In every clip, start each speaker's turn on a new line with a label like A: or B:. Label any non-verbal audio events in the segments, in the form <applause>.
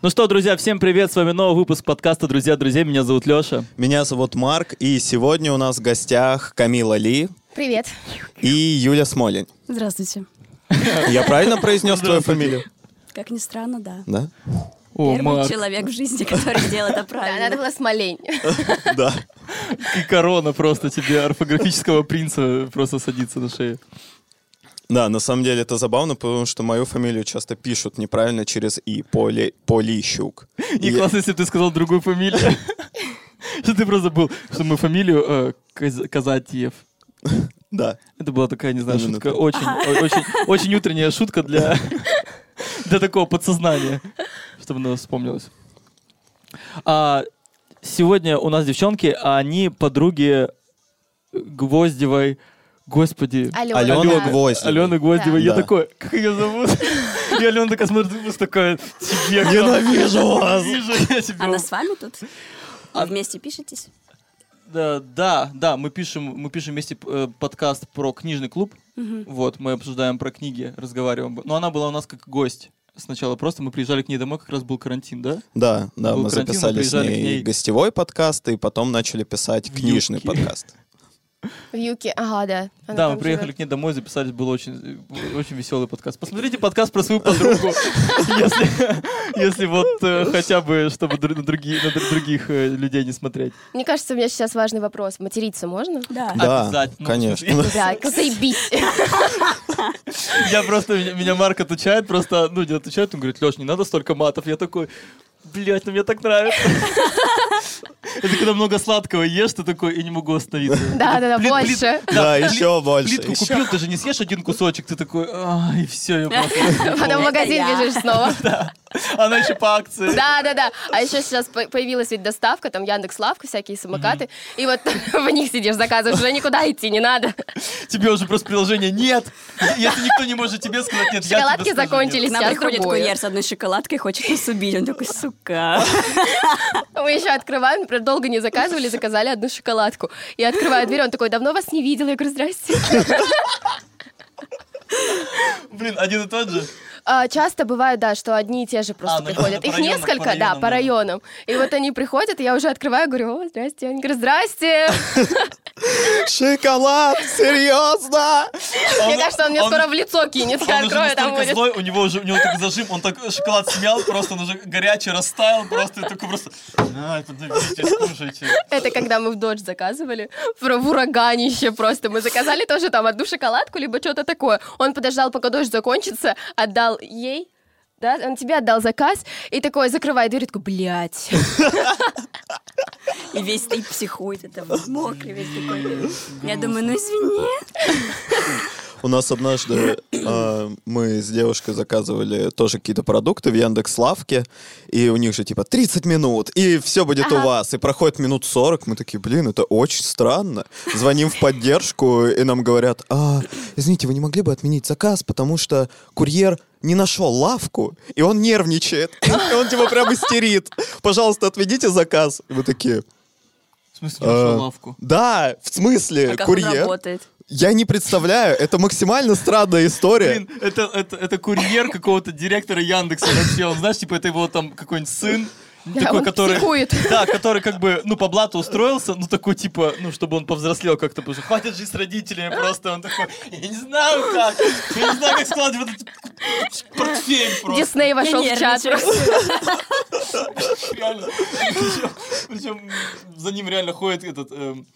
A: Ну что, друзья, всем привет, с вами новый выпуск подкаста «Друзья, друзья», меня зовут Леша.
B: Меня зовут Марк, и сегодня у нас в гостях Камила Ли
C: Привет.
B: и Юля Смолень.
D: Здравствуйте. <laughs>
B: Я правильно произнес твою фамилию?
D: Как ни странно, да.
B: Да?
A: О,
D: Первый
A: Марк,
D: человек в жизни, который сделал это
C: Да,
D: правильно.
C: надо было смолень. <laughs>
B: Да.
A: и корона просто тебе орфографического принца просто садится на шею.
B: Да, на самом деле это забавно, потому что мою фамилию часто пишут неправильно через «и». Поли, Полищук.
A: Не <laughs>
B: И-
A: классно, если бы ты сказал другую фамилию. <laughs> Что ты просто забыл, что мою фамилию э, Каз- Казатьев. <laughs>
B: Да.
A: Это была такая, не знаю, шутка. Очень, утренняя шутка для, для такого подсознания, чтобы она вспомнилась. А, сегодня у нас девчонки, а они подруги Гвоздевой. Господи.
C: Алена.
B: Алена. Гвоздева.
A: Алена Гвоздева.
B: Да.
A: Я
B: Да.
A: такой, как ее зовут? И Алена такая смотрит, выпуск такая, тебе?
B: Ненавижу вас!
D: Она с вами тут?
A: А-
D: Вы вместе пишетесь?
A: Да, да, да, мы пишем, мы пишем вместе э, подкаст про книжный клуб. Вот, мы обсуждаем про книги, разговариваем. Но она была у нас как гость. Сначала просто мы приезжали к ней домой, как раз был карантин, да?
B: Да, да,
A: Был
B: мы
A: карантин, мы
B: записали с
A: приезжали к
B: ней
A: ней.
B: гостевой подкаст, и потом начали писать
A: В
B: книжный подкаст.
C: В Юке. Ага, да. Она
A: да, мы приехали
C: живет.
A: к ней домой, записались, был очень, очень веселый подкаст. Посмотрите подкаст про свою подругу, если, если вот э, хотя бы, чтобы на другие- на других э, людей не смотреть.
C: Мне кажется, у меня сейчас важный вопрос. Материться можно?
D: Да.
B: Да,
A: Обязательно.
B: конечно.
C: Да, заебись.
A: Я просто, меня, меня Марк отучает, просто, ну, не отучает, он говорит, Леш, не надо столько матов. Я такой, блядь, ну мне так нравится. <laughs> Это когда много сладкого ешь, ты такой, и не могу остановиться.
C: Да, да, да, больше.
B: Да, еще больше.
A: Плитку купил, ты же не съешь один кусочек, ты такой, ай, все, я <laughs> просто...
C: Потом в магазин бежишь снова. <laughs>
A: Она еще по акции.
C: Да, да, да. А еще сейчас по- появилась ведь доставка, там Яндекс Лавка, всякие самокаты. И вот в них сидишь, заказываешь, уже никуда идти не надо.
A: Тебе уже просто приложение нет. Если никто не может тебе сказать нет, я
C: Шоколадки закончились.
D: К нам
C: Сейчас
D: приходит курьер с одной шоколадкой, хочет нас убить. Он такой, сука. <laughs>
C: Мы еще открываем, например, долго не заказывали, заказали одну шоколадку. Я открываю дверь, он такой, давно вас не видела. Я говорю, здрасте.
A: Блин, один и тот же.
C: А, часто бывает, да, что одни и те же просто
A: А, ну, <laughs>
C: приходят.
A: по
C: Их
A: районам,
C: несколько,
A: по
C: да,
A: районам,
C: по
A: да.
C: районам. И вот они приходят, и я уже открываю, говорю, о, здрасте. Они говорят, здрасте. <laughs>
B: Шоколад, серьезно?
C: Мне кажется, он мне скоро в лицо кинет. Я открою, там будет.
A: злой, у него уже у него такой зажим, он так шоколад смял, просто он уже горячий, растаял, просто такой просто, ай, подавите, скушайте.
C: Это когда мы в Додж заказывали, в, в ураганище просто. Мы заказали тоже там одну шоколадку, либо что-то такое. Он подождал, пока дождь закончится, отдал ей, да, он тебе отдал заказ, и такой закрывает дверь, и такой, блядь.
D: И весь стоит, психует. Это мокрый весь такой. Я думаю, ну извини.
B: У нас однажды э, мы с девушкой заказывали тоже какие-то продукты в Яндекс Лавке, и у них же типа 30 минут, и все будет у вас. И проходит минут 40, мы такие, блин, это очень странно. Звоним в поддержку, и нам говорят, а, извините, вы не могли бы отменить заказ, потому что курьер не нашел лавку, и он нервничает. <laughs> И он типа прям истерит. Пожалуйста, отведите заказ. И мы такие,
A: В смысле, не нашел
B: «Э,
A: лавку?
B: Да, в смысле,
D: А как он
B: курьер.
D: работает?
B: Я не представляю, это максимально странная история.
A: Блин, это, это, это курьер какого-то директора Яндекса вообще. Он, знаешь, типа, это его там какой-нибудь сын,
C: Да,
A: такой, который...
C: психует. <laughs>
A: Да, который как бы, ну, по блату устроился, ну, такой, типа, ну, чтобы он повзрослел как-то, потому что хватит жить с родителями просто. Он такой, я не знаю как, я не знаю, как складывать этот портфель просто.
C: Дисней вошел в чат.
D: нервничаю.
A: Реально. Причем, причем за ним реально ходит этот эм,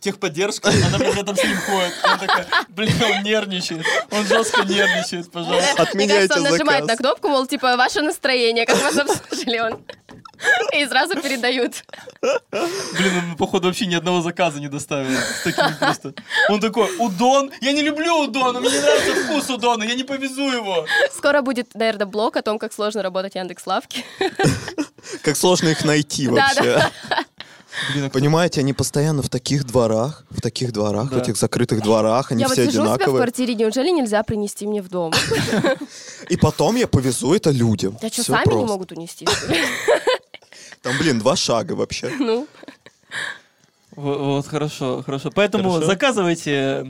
A: техподдержка, она прям рядом с ним ходит. Он такая, блин, он нервничает. Он жестко нервничает, пожалуйста.
C: Мне
B: Отменяйте
C: кажется, он нажимает на кнопку, мол, типа, ваше настроение, как вас обслужили он. <laughs> И сразу передают.
A: Блин, он, походу, вообще ни одного заказа не доставил. С такими просто. Он такой, удон? Я не люблю удона, мне не нравится вкус удона, я не повезу его.
C: Скоро будет, наверное, блог о том, как сложно работать в Яндекс.Лавке.
B: Как сложно их найти
C: Да,
B: вообще.
A: Блин, а
B: Понимаете, они постоянно в таких дворах, в таких дворах,
A: Да.
B: в этих закрытых дворах, они
C: Я вот
B: все
C: сижу в
B: одинаковые.
C: квартире, неужели нельзя принести мне в дом?
B: И потом я повезу это людям.
C: Я что, сами не могут унести?
B: Там, блин, два шага вообще.
C: Ну,
A: Вот, хорошо, хорошо. Поэтому
B: Хорошо.
A: заказывайте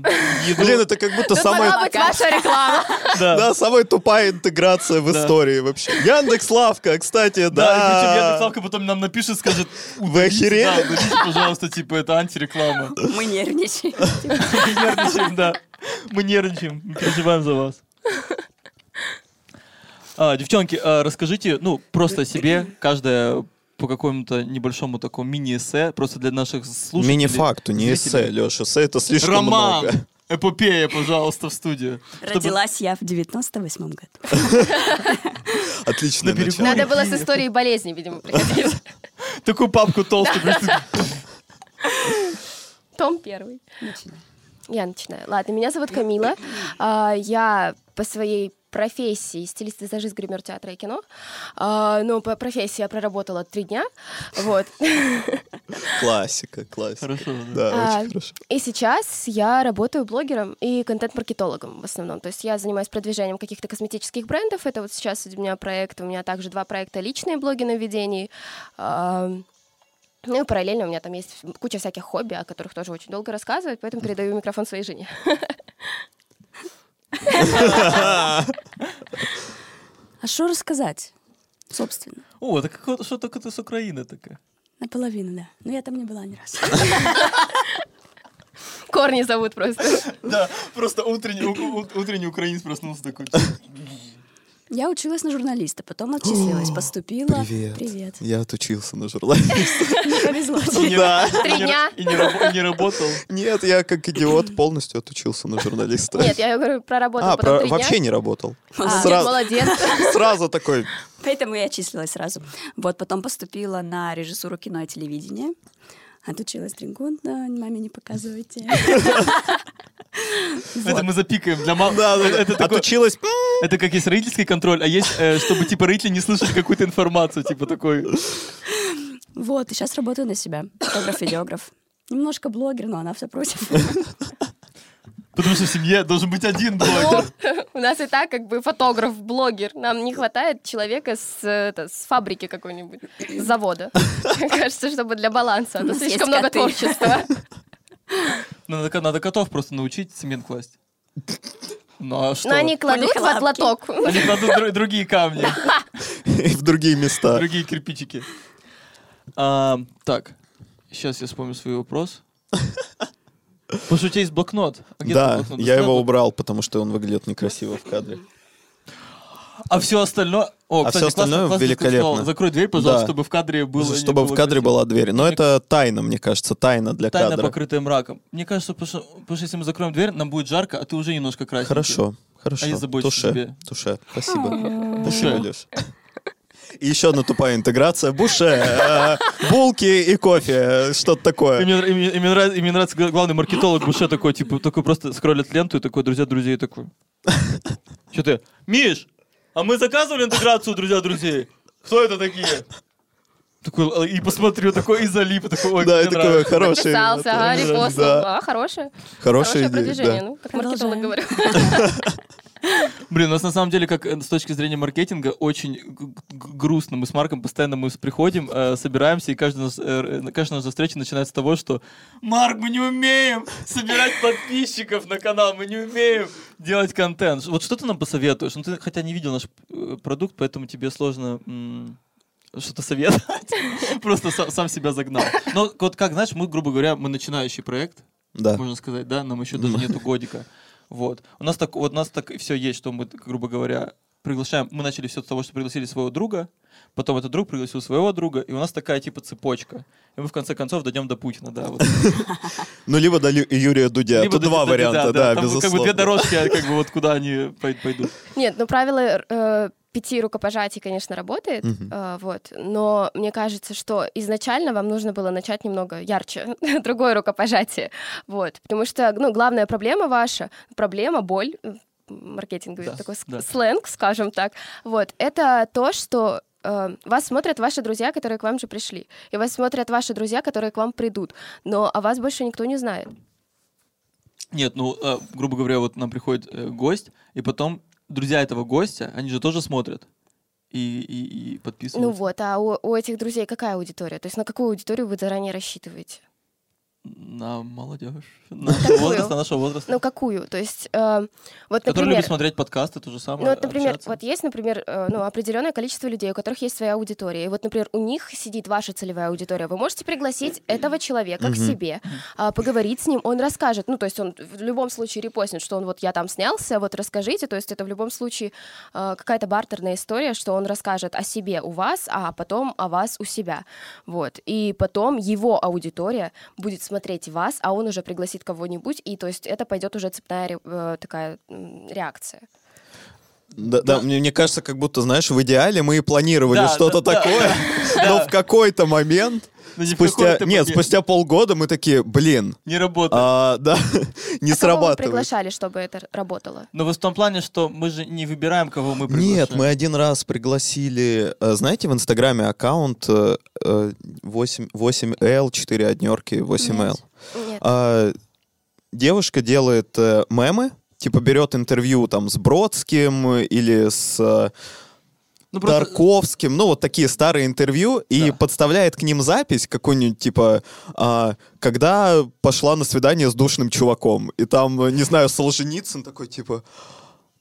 A: еду.
B: Блин, это как будто самая,
C: могла быть ваша реклама.
A: да.
B: да, самая тупая интеграция в
A: Да.
B: истории вообще. Яндекс Лавка, кстати,
A: Да, и причем
B: да.
A: Яндекс.Лавка потом нам напишет, скажет,
B: Вы охерели?
A: Да, удалите, пожалуйста, типа, это антиреклама.
D: Мы нервничаем.
A: Мы нервничаем, да. Мы нервничаем, мы переживаем за вас. А, девчонки, а, расскажите, ну, просто себе, каждая по какому-то небольшому такому мини-эссе, просто для наших слушателей.
B: Мини-факту, не эссе. Леша. Эссе это слишком
A: Роман!
B: много.
A: Эпопея, пожалуйста, в студию. Чтобы
D: Родилась я в 98 году. <laughs>
B: Начало.
C: Надо было с историей болезни, видимо, приходить. <laughs>
A: Такую папку толстую. <laughs>
C: Том первый.
D: Начинай.
C: Я начинаю. Ладно, меня зовут Камила. А, Я по своей профессии стилист, визажист, гример театра и кино. А, Но по профессии я проработала три дня. <laughs> Вот.
B: Классика, классика.
A: Хорошо, да.
B: Да,
C: А,
B: очень хорошо.
C: И сейчас я работаю блогером и контент-маркетологом в основном. То есть я занимаюсь продвижением каких-то косметических брендов. Это вот сейчас у меня проект. У меня также два проекта личные блоги на ведении. А, Ну и параллельно у меня там есть куча всяких хобби, о которых тоже очень долго рассказывать, поэтому передаю микрофон своей жене. <laughs>
D: А что рассказать? Собственно.
A: О, это как что только ты с Украины такая.
D: Наполовину, да. Но я там не была ни разу.
C: Корни зовут просто.
A: Да, просто утренний, утренний украинец проснулся такой.
D: Я училась на журналиста, потом отчислилась, поступила.
B: Привет.
D: Привет.
B: Я отучился на журналиста. <laughs>
D: Не повезло
A: И
D: тебе.
A: не-
B: Да.
C: Три дня.
A: И не работал.
B: Нет, я как идиот полностью отучился на журналиста.
C: Нет, я говорю, проработал
B: А,
C: потом
B: вообще не работал.
C: А,
B: Сразу.
C: Молодец. <laughs>
B: Сразу такой,
D: Поэтому я отчислилась сразу. Вот, потом поступила на режиссуру кино и телевидения. Отучилась три года, маме не показывайте. <laughs>
A: Это мы запикаем для мам.
B: да, да,
A: Это
B: да.
A: такой-
B: отучилась.
A: Это как есть родительский контроль, а есть, э, чтобы типа родители не слышали какую-то информацию, типа такой.
D: Вот, и сейчас работаю на себя. Фотограф, видеограф. Немножко блогер, но она все против. <laughs>
A: Потому что в семье должен быть один
C: Ну,
A: блогер. <laughs>
C: у нас и так как бы фотограф, блогер. Нам не хватает человека с, это, с фабрики какой-нибудь, с завода. <laughs> Мне кажется, чтобы для баланса. А слишком много творчества. <laughs>
A: Надо, ко- надо котов просто научить цемент класть. Ну а что?
C: Но они кладут в лоток.
A: Они кладут дру- другие камни,
B: И в другие места.
A: другие кирпичики. А, так, сейчас я вспомню свой вопрос. Потому что у тебя есть блокнот. А
B: Да,
A: блокнот?
B: я его убрал, потому что он выглядит некрасиво в кадре.
A: А все остальное... О,
B: А
A: кстати,
B: всё остальное
A: классно,
B: великолепно.
A: сказал. Закрой дверь, пожалуйста,
B: Да.
A: чтобы в кадре было...
B: Чтобы в
A: было
B: кадре
A: красиво.
B: была дверь. Но это тайна, мне кажется, тайна для
A: Тайна,
B: кадра.
A: покрытая мраком. Мне кажется, потому что, потому что если мы закроем дверь, нам будет жарко, а ты уже немножко красненький.
B: Хорошо, хорошо.
A: А я забочусь о
B: Туше,
A: тебе.
B: туше. Спасибо. <laughs> Спасибо, Леш. И еще одна тупая интеграция. Буше, э, булки и кофе. Что-то
A: И
B: такое.
A: мне, и мне- нравится, главный маркетолог Буше такой, типа, такой просто скроллит ленту и такой, друзья, друзей, такой. Что ты? Миш, а мы заказывали интеграцию, друзья, друзей? Кто это такие? Такой, э, и посмотрю, такой, и залип, такой, ой,
B: Да, и такой
A: нравится.
B: хороший.
C: Подписался, ага,
B: это,
C: репостнул.
B: да.
C: А, хорошее.
B: Хорошая
C: Хорошее
B: идея,
C: продвижение.
B: да.
C: Ну, как маркетолог говорю. <laughs>
A: Блин, у нас на самом деле, как э, с точки зрения маркетинга, очень грустно. Мы с Марком постоянно мы приходим, э, собираемся, и каждый нас, э, каждая наша встреча начинается с того, что Марк, мы не умеем собирать подписчиков на канал, мы не умеем делать контент. Вот что ты нам посоветуешь? Ну, ты хотя не видел наш э, продукт, поэтому тебе сложно что-то советовать. <laughs> Просто сам, сам себя загнал. Но вот как, знаешь, мы, грубо говоря, мы начинающий проект,
B: Да.
A: можно сказать, да, нам еще даже нету годика. Вот. У нас так, вот у нас так все есть, что мы, грубо говоря, приглашаем. Мы начали все с того, что пригласили своего друга, потом этот друг пригласил своего друга, и у нас такая типа цепочка. И мы в конце концов дойдем до Путина, да. <laughs>
B: Ну, либо до Юрия Дудя.
A: Либо
B: Тут два варианта,
A: да,
B: безусловно.
A: Как бы две дорожки, а как бы вот куда они пой- пойдут.
C: Нет, ну правило э, пяти рукопожатий, конечно, работает,
B: Мгм.
C: э, вот. Но мне кажется, что изначально вам нужно было начать немного ярче, <laughs> другое рукопожатие, вот. Потому что, ну, главная проблема ваша, проблема, боль, маркетинговый
A: Да,
C: такой
A: да.
C: сленг, скажем так, вот. Это то, что э, вас смотрят ваши друзья, которые к вам же пришли, и вас смотрят ваши друзья, которые к вам придут, но о вас больше никто не знает.
A: Нет, ну, э, грубо говоря, вот нам приходит э, гость, и потом друзья этого гостя, они же тоже смотрят и, и, и подписываются.
C: Ну вот, а у, у этих друзей какая аудитория? То есть на какую аудиторию вы заранее рассчитываете?
A: На молодежь. <laughs> На
C: Какую?
A: возраст, на нашего возраста.
C: Ну, какую? То есть, э, вот,
A: Который
C: например...
A: любит смотреть подкасты, то же самое.
C: Ну, вот, например,
A: общаться.
C: вот есть, например, э, ну, определенное количество людей, у которых есть своя аудитория. И вот, например, у них сидит ваша целевая аудитория. Вы можете пригласить этого человека к себе, а, поговорить с ним, он расскажет. Ну, то есть он в любом случае репостнет, что он вот я там снялся, вот расскажите. То есть это в любом случае э, какая-то бартерная история, что он расскажет о себе у вас, а потом о вас у себя. Вот. И потом его аудитория будет смотреть вас, а он уже пригласит кого-нибудь, и то есть это пойдет уже цепная э, такая реакция.
B: Да, да, мне, мне кажется, как будто, знаешь, в идеале мы и планировали
A: Да,
B: что-то
A: да, да.
B: такое, <laughs> но в какой-то момент, спустя,
A: какой-то
B: нет, спустя полгода мы такие, блин,
A: Не работает.
B: а, да, <laughs> не
C: А кого вы
B: срабатывает.
C: приглашали, чтобы это работало?
A: Но вы в том плане, что мы же не выбираем, кого мы приглашаем.
B: Нет, мы один раз пригласили, э, знаете, в Инстаграме аккаунт э, э, 8, 8L, 4 однерки, 8L.
C: Нет.
B: А, девушка делает э, мемы, типа берет интервью там с Бродским или с э,
A: Ну, просто-
B: Тарковским, ну вот такие старые интервью, и
A: Да.
B: подставляет к ним запись какую-нибудь, типа, а, когда пошла на свидание с душным чуваком, и там, э, не знаю, Солженицын такой, типа,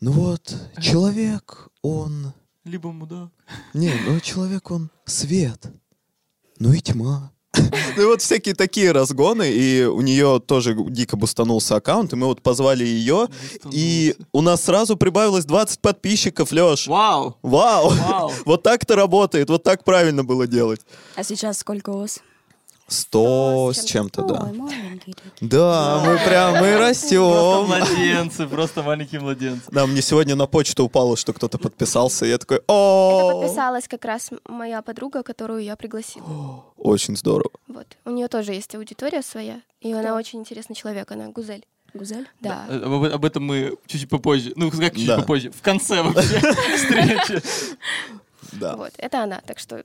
B: ну вот, человек, он...
A: Либо мудак.
B: Не, ну человек, он свет, ну и тьма. <laughs> Ну и вот всякие такие разгоны, и у нее тоже дико бустанулся аккаунт, и мы вот позвали ее, и у нас сразу прибавилось 20 подписчиков, Леш.
A: Вау!
B: Вау!
A: Вау! <laughs>
B: Вот так это работает, вот так правильно было делать.
D: А сейчас сколько у вас?
B: Сто
C: с
B: чем-то, да. Да, мы прям, мы
A: Просто
B: растем.
A: младенцы, просто маленькие младенцы.
B: Да, мне сегодня на почту упало, что кто-то подписался, и я такой,
C: Это
B: о
C: подписалась как раз моя подруга, которую я пригласила. <gasps>
B: Очень здорово.
C: Вот. У нее тоже есть аудитория своя, и она очень интересный человек, она Гузель.
D: Гузель?
C: Да.
A: Э, Об, об этом мы чуть-чуть попозже. Ну, как чуть
B: Да.
A: попозже? В конце вообще <laughs> встречи. <laughs>
B: Да.
C: Вот, это она, так что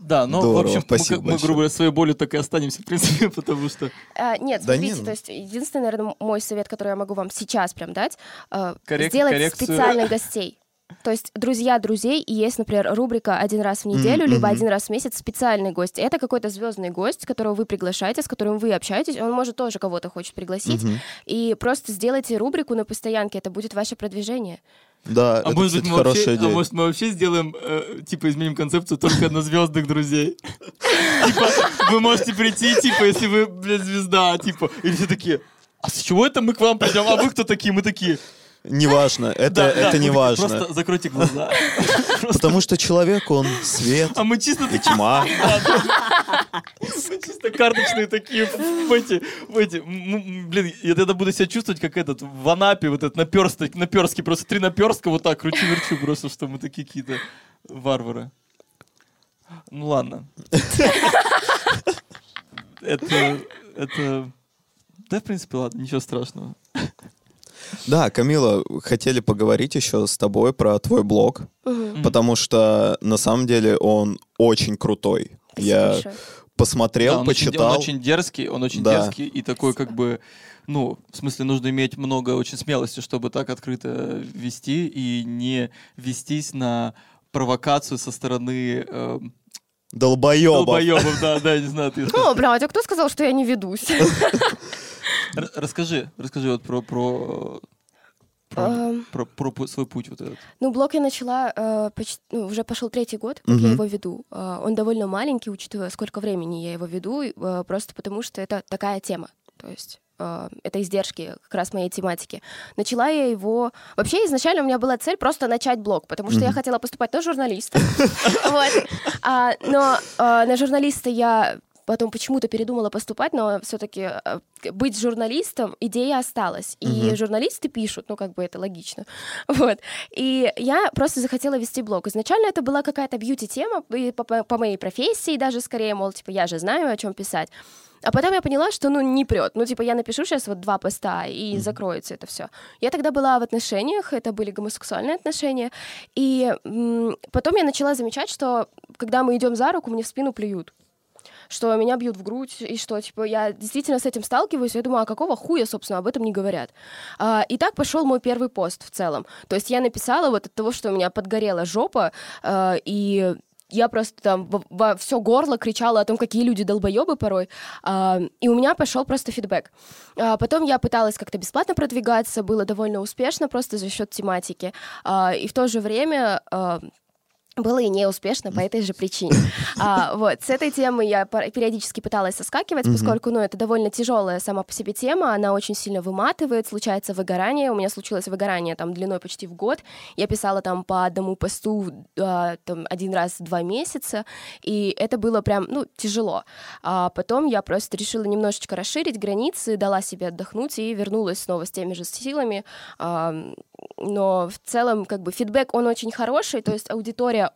A: Да, но, в
B: Здорово,
A: общем, мы,
B: спасибо
A: мы,
B: большое.
A: грубо говоря, своей болью так и останемся, в принципе, <laughs> потому что
C: А, нет,
B: Да
C: смотрите,
B: не, ну.
C: то есть единственный, наверное, мой совет, который я могу вам сейчас прям дать, э,
A: Коррек-
C: сделать
A: коррекцию.
C: специальных гостей. То есть друзья друзей, и есть, например, рубрика один раз в неделю,
B: Мгм,
C: либо один раз в месяц специальный гость. Это какой-то звездный гость, которого вы приглашаете, с которым вы общаетесь. Он может тоже кого-то хочет пригласить.
B: Мгм.
C: И просто сделайте рубрику на постоянке, это будет ваше продвижение.
B: Да,
A: А
B: это,
A: может
B: кстати, хорошая
A: вообще, а
B: идея.
A: может, мы вообще сделаем, э, типа, изменим концепцию только на звездных друзей? Типа, вы можете прийти, типа, если вы, блядь, звезда, типа, или все такие, а с чего это мы к вам придем? А вы кто такие? Мы такие.
B: Неважно, это,
A: «Да, да».
B: это
A: Мы
B: не важно.
A: Просто закройте глаза. <laughs>
B: Потому что человек, он свет
A: А мы чисто
B: и
A: такие,
B: тьма. <laughs>
A: мы чисто карточные такие, в эти, в эти, блин, я тогда буду себя чувствовать, как этот, в Анапе, вот этот наперсток, наперстки, просто три наперстка вот так кручу-верчу, просто, что мы такие какие-то варвары. Ну ладно. <laughs> Это, это, да, в принципе, ладно, ничего страшного.
B: Да, Камила, хотели поговорить еще с тобой про твой блог, потому что на самом деле он очень крутой.
C: Спасибо
B: Я
C: большое.
B: посмотрел,
A: Да, он очень-
B: почитал.
A: он очень дерзкий, он очень
B: Да.
A: дерзкий и такой как бы, ну, в смысле, нужно иметь много очень смелости, чтобы так открыто вести и не вестись на провокацию со стороны эм,
B: Долбоебов.
A: долбоебов. Да, да, я не знаю, ты.
C: О, блядь, а кто сказал, что я не ведусь? <laughs>
A: Расскажи, расскажи вот про про про,
C: Эм,
A: про- про пу- свой путь вот этот.
C: Ну, блог я начала, э, почти, ну, уже пошел третий год, как я
B: Мгм.
C: его веду. Э, он довольно маленький, учитывая, сколько времени я его веду, э, просто потому что это такая тема. То есть э, это издержки как раз моей тематики. Начала я его... Вообще, изначально у меня была цель просто начать блог, потому что я
B: Мгм.
C: хотела поступать на журналиста. <laughs> А, Но э, на журналиста я потом почему-то передумала поступать, но все-таки быть журналистом идея осталась. И
B: Мгм.
C: журналисты пишут, ну как бы это логично. <laughs> Вот. И я просто захотела вести блог. Изначально это была какая-то бьюти-тема по, по- по моей профессии даже скорее, мол, типа, я же знаю, о чем писать. А потом я поняла, что, ну, не прет. Ну, типа, я напишу сейчас вот два поста, и закроется это все. Я тогда была в отношениях, это были гомосексуальные отношения, и м, потом я начала замечать, что когда мы идем за руку, мне в спину плюют что меня бьют в грудь, и что, типа, я действительно с этим сталкиваюсь, я думаю, а какого хуя, собственно, об этом не говорят? А, и так пошел мой первый пост в целом. То есть я написала вот от того, что у меня подгорела жопа, а, и я просто там во, во все горло кричала о том, какие люди долбоебы порой, а, и у меня пошел просто фидбэк. А, потом я пыталась как-то бесплатно продвигаться, было довольно успешно просто за счет тематики, а, и в то же время а, было и неуспешно по этой же причине. <laughs> А, вот, с этой темы я периодически пыталась соскакивать, mm-hmm. поскольку, ну, это довольно тяжелая сама по себе тема, она очень сильно выматывает, случается выгорание, у меня случилось выгорание там длиной почти в год, я писала там по одному посту а, там один раз в два месяца, и это было прям, ну, тяжело. А потом я просто решила немножечко расширить границы, дала себе отдохнуть и вернулась снова с теми же силами, а, но в целом, как бы, фидбэк, он очень хороший, то есть аудитория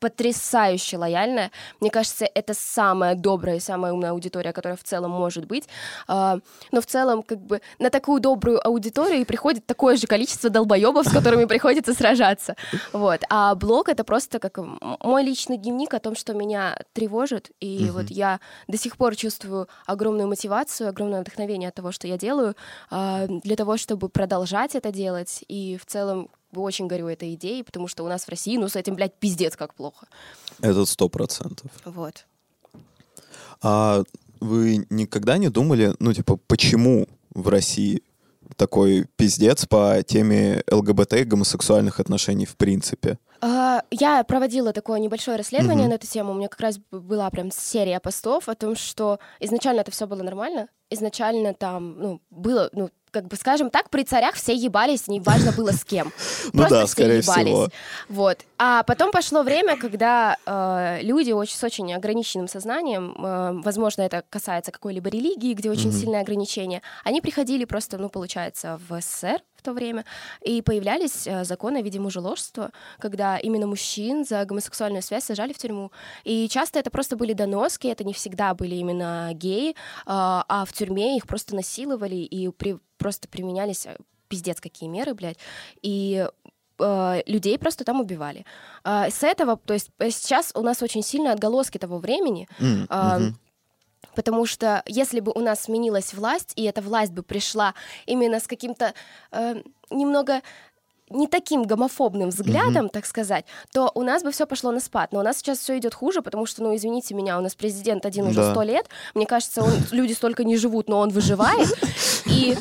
C: потрясающе лояльная. Мне кажется, это самая добрая и самая умная аудитория, которая в целом может быть. А, но в целом, как бы, на такую добрую аудиторию приходит такое же количество долбоебов, с которыми <laughs> приходится сражаться. Вот. А блог — это просто как мой личный дневник о том, что меня тревожит. И вот я до сих пор чувствую огромную мотивацию, огромное вдохновение от того, что я делаю, а, для того, чтобы продолжать это делать. И в целом очень горю этой идеей, потому что у нас в России, ну, с этим, блядь, пиздец как плохо.
B: Это сто процентов.
C: Вот.
B: А вы никогда не думали, ну, типа, почему в России такой пиздец по теме ЛГБТ и гомосексуальных отношений в принципе?
C: Uh, я проводила такое небольшое расследование mm-hmm. на эту тему. У меня как раз была прям серия постов о том, что изначально это все было нормально. Изначально там, ну, было, ну, как бы, скажем так, при царях все ебались, неважно было с кем. <laughs>
B: Ну да, скорее всего.
C: Вот. А потом пошло время, когда э, люди очень, с очень ограниченным сознанием, э, возможно, это касается какой-либо религии, где очень сильное ограничение, они приходили просто, ну, получается, в СССР, то время, и появлялись э, законы о виде мужеложства, когда именно мужчин за гомосексуальную связь сажали в тюрьму. И часто это просто были доноски, это не всегда были именно геи, а, а в тюрьме их просто насиловали и при, просто применялись э, пиздец какие меры, блядь. И э, людей просто там убивали. Э, с этого, то есть сейчас у нас очень сильные отголоски того времени. Mm, -hmm. Потому что если бы у нас сменилась власть, и эта власть бы пришла именно с каким-то э, немного не таким гомофобным взглядом, mm-hmm. так сказать, то у нас бы все пошло на спад. Но у нас сейчас все идет хуже, потому что, ну, извините меня, у нас президент один уже сто лет. Мне кажется, он, люди столько не живут, но он выживает. <laughs> И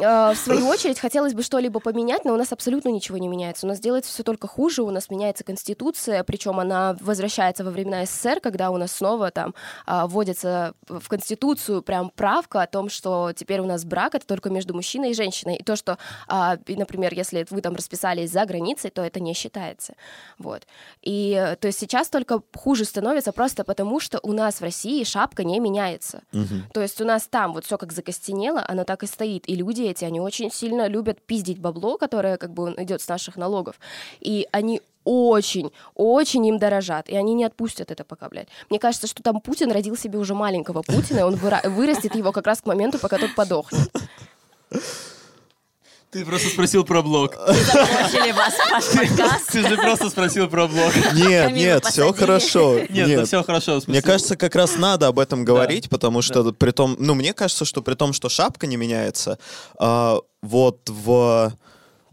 C: в свою очередь, хотелось бы что-либо поменять, но у нас абсолютно ничего не меняется. У нас делается все только хуже, у нас меняется Конституция, причем она возвращается во времена СССР, когда у нас снова там а, вводится в Конституцию прям правка о том, что теперь у нас брак это только между мужчиной и женщиной. И то, что, а, например, если вы там расписались за границей, то это не считается. Вот. И то есть сейчас только хуже становится просто потому, что у нас в России шапка не меняется. Угу. То есть у нас там вот все как закостенело, оно так и стоит, и люди эти, они очень сильно любят пиздить бабло, которое как бы идет с наших налогов. И они очень, очень им дорожат, и они не отпустят это пока, блядь. Мне кажется, что там Путин родил себе уже маленького Путина, и он выра- вырастет его как раз к моменту, пока тот подохнет.
A: Ты просто спросил про блог. <laughs>
D: Закончили вас ваш подкаст. <laughs>
A: Ты же просто спросил про блог. <laughs>
B: Нет, нет, все хорошо.
A: Нет, это все хорошо.
B: Мне кажется, как раз надо об этом говорить, потому что при том, ну, мне кажется, что при том, что шапка не меняется, а, вот в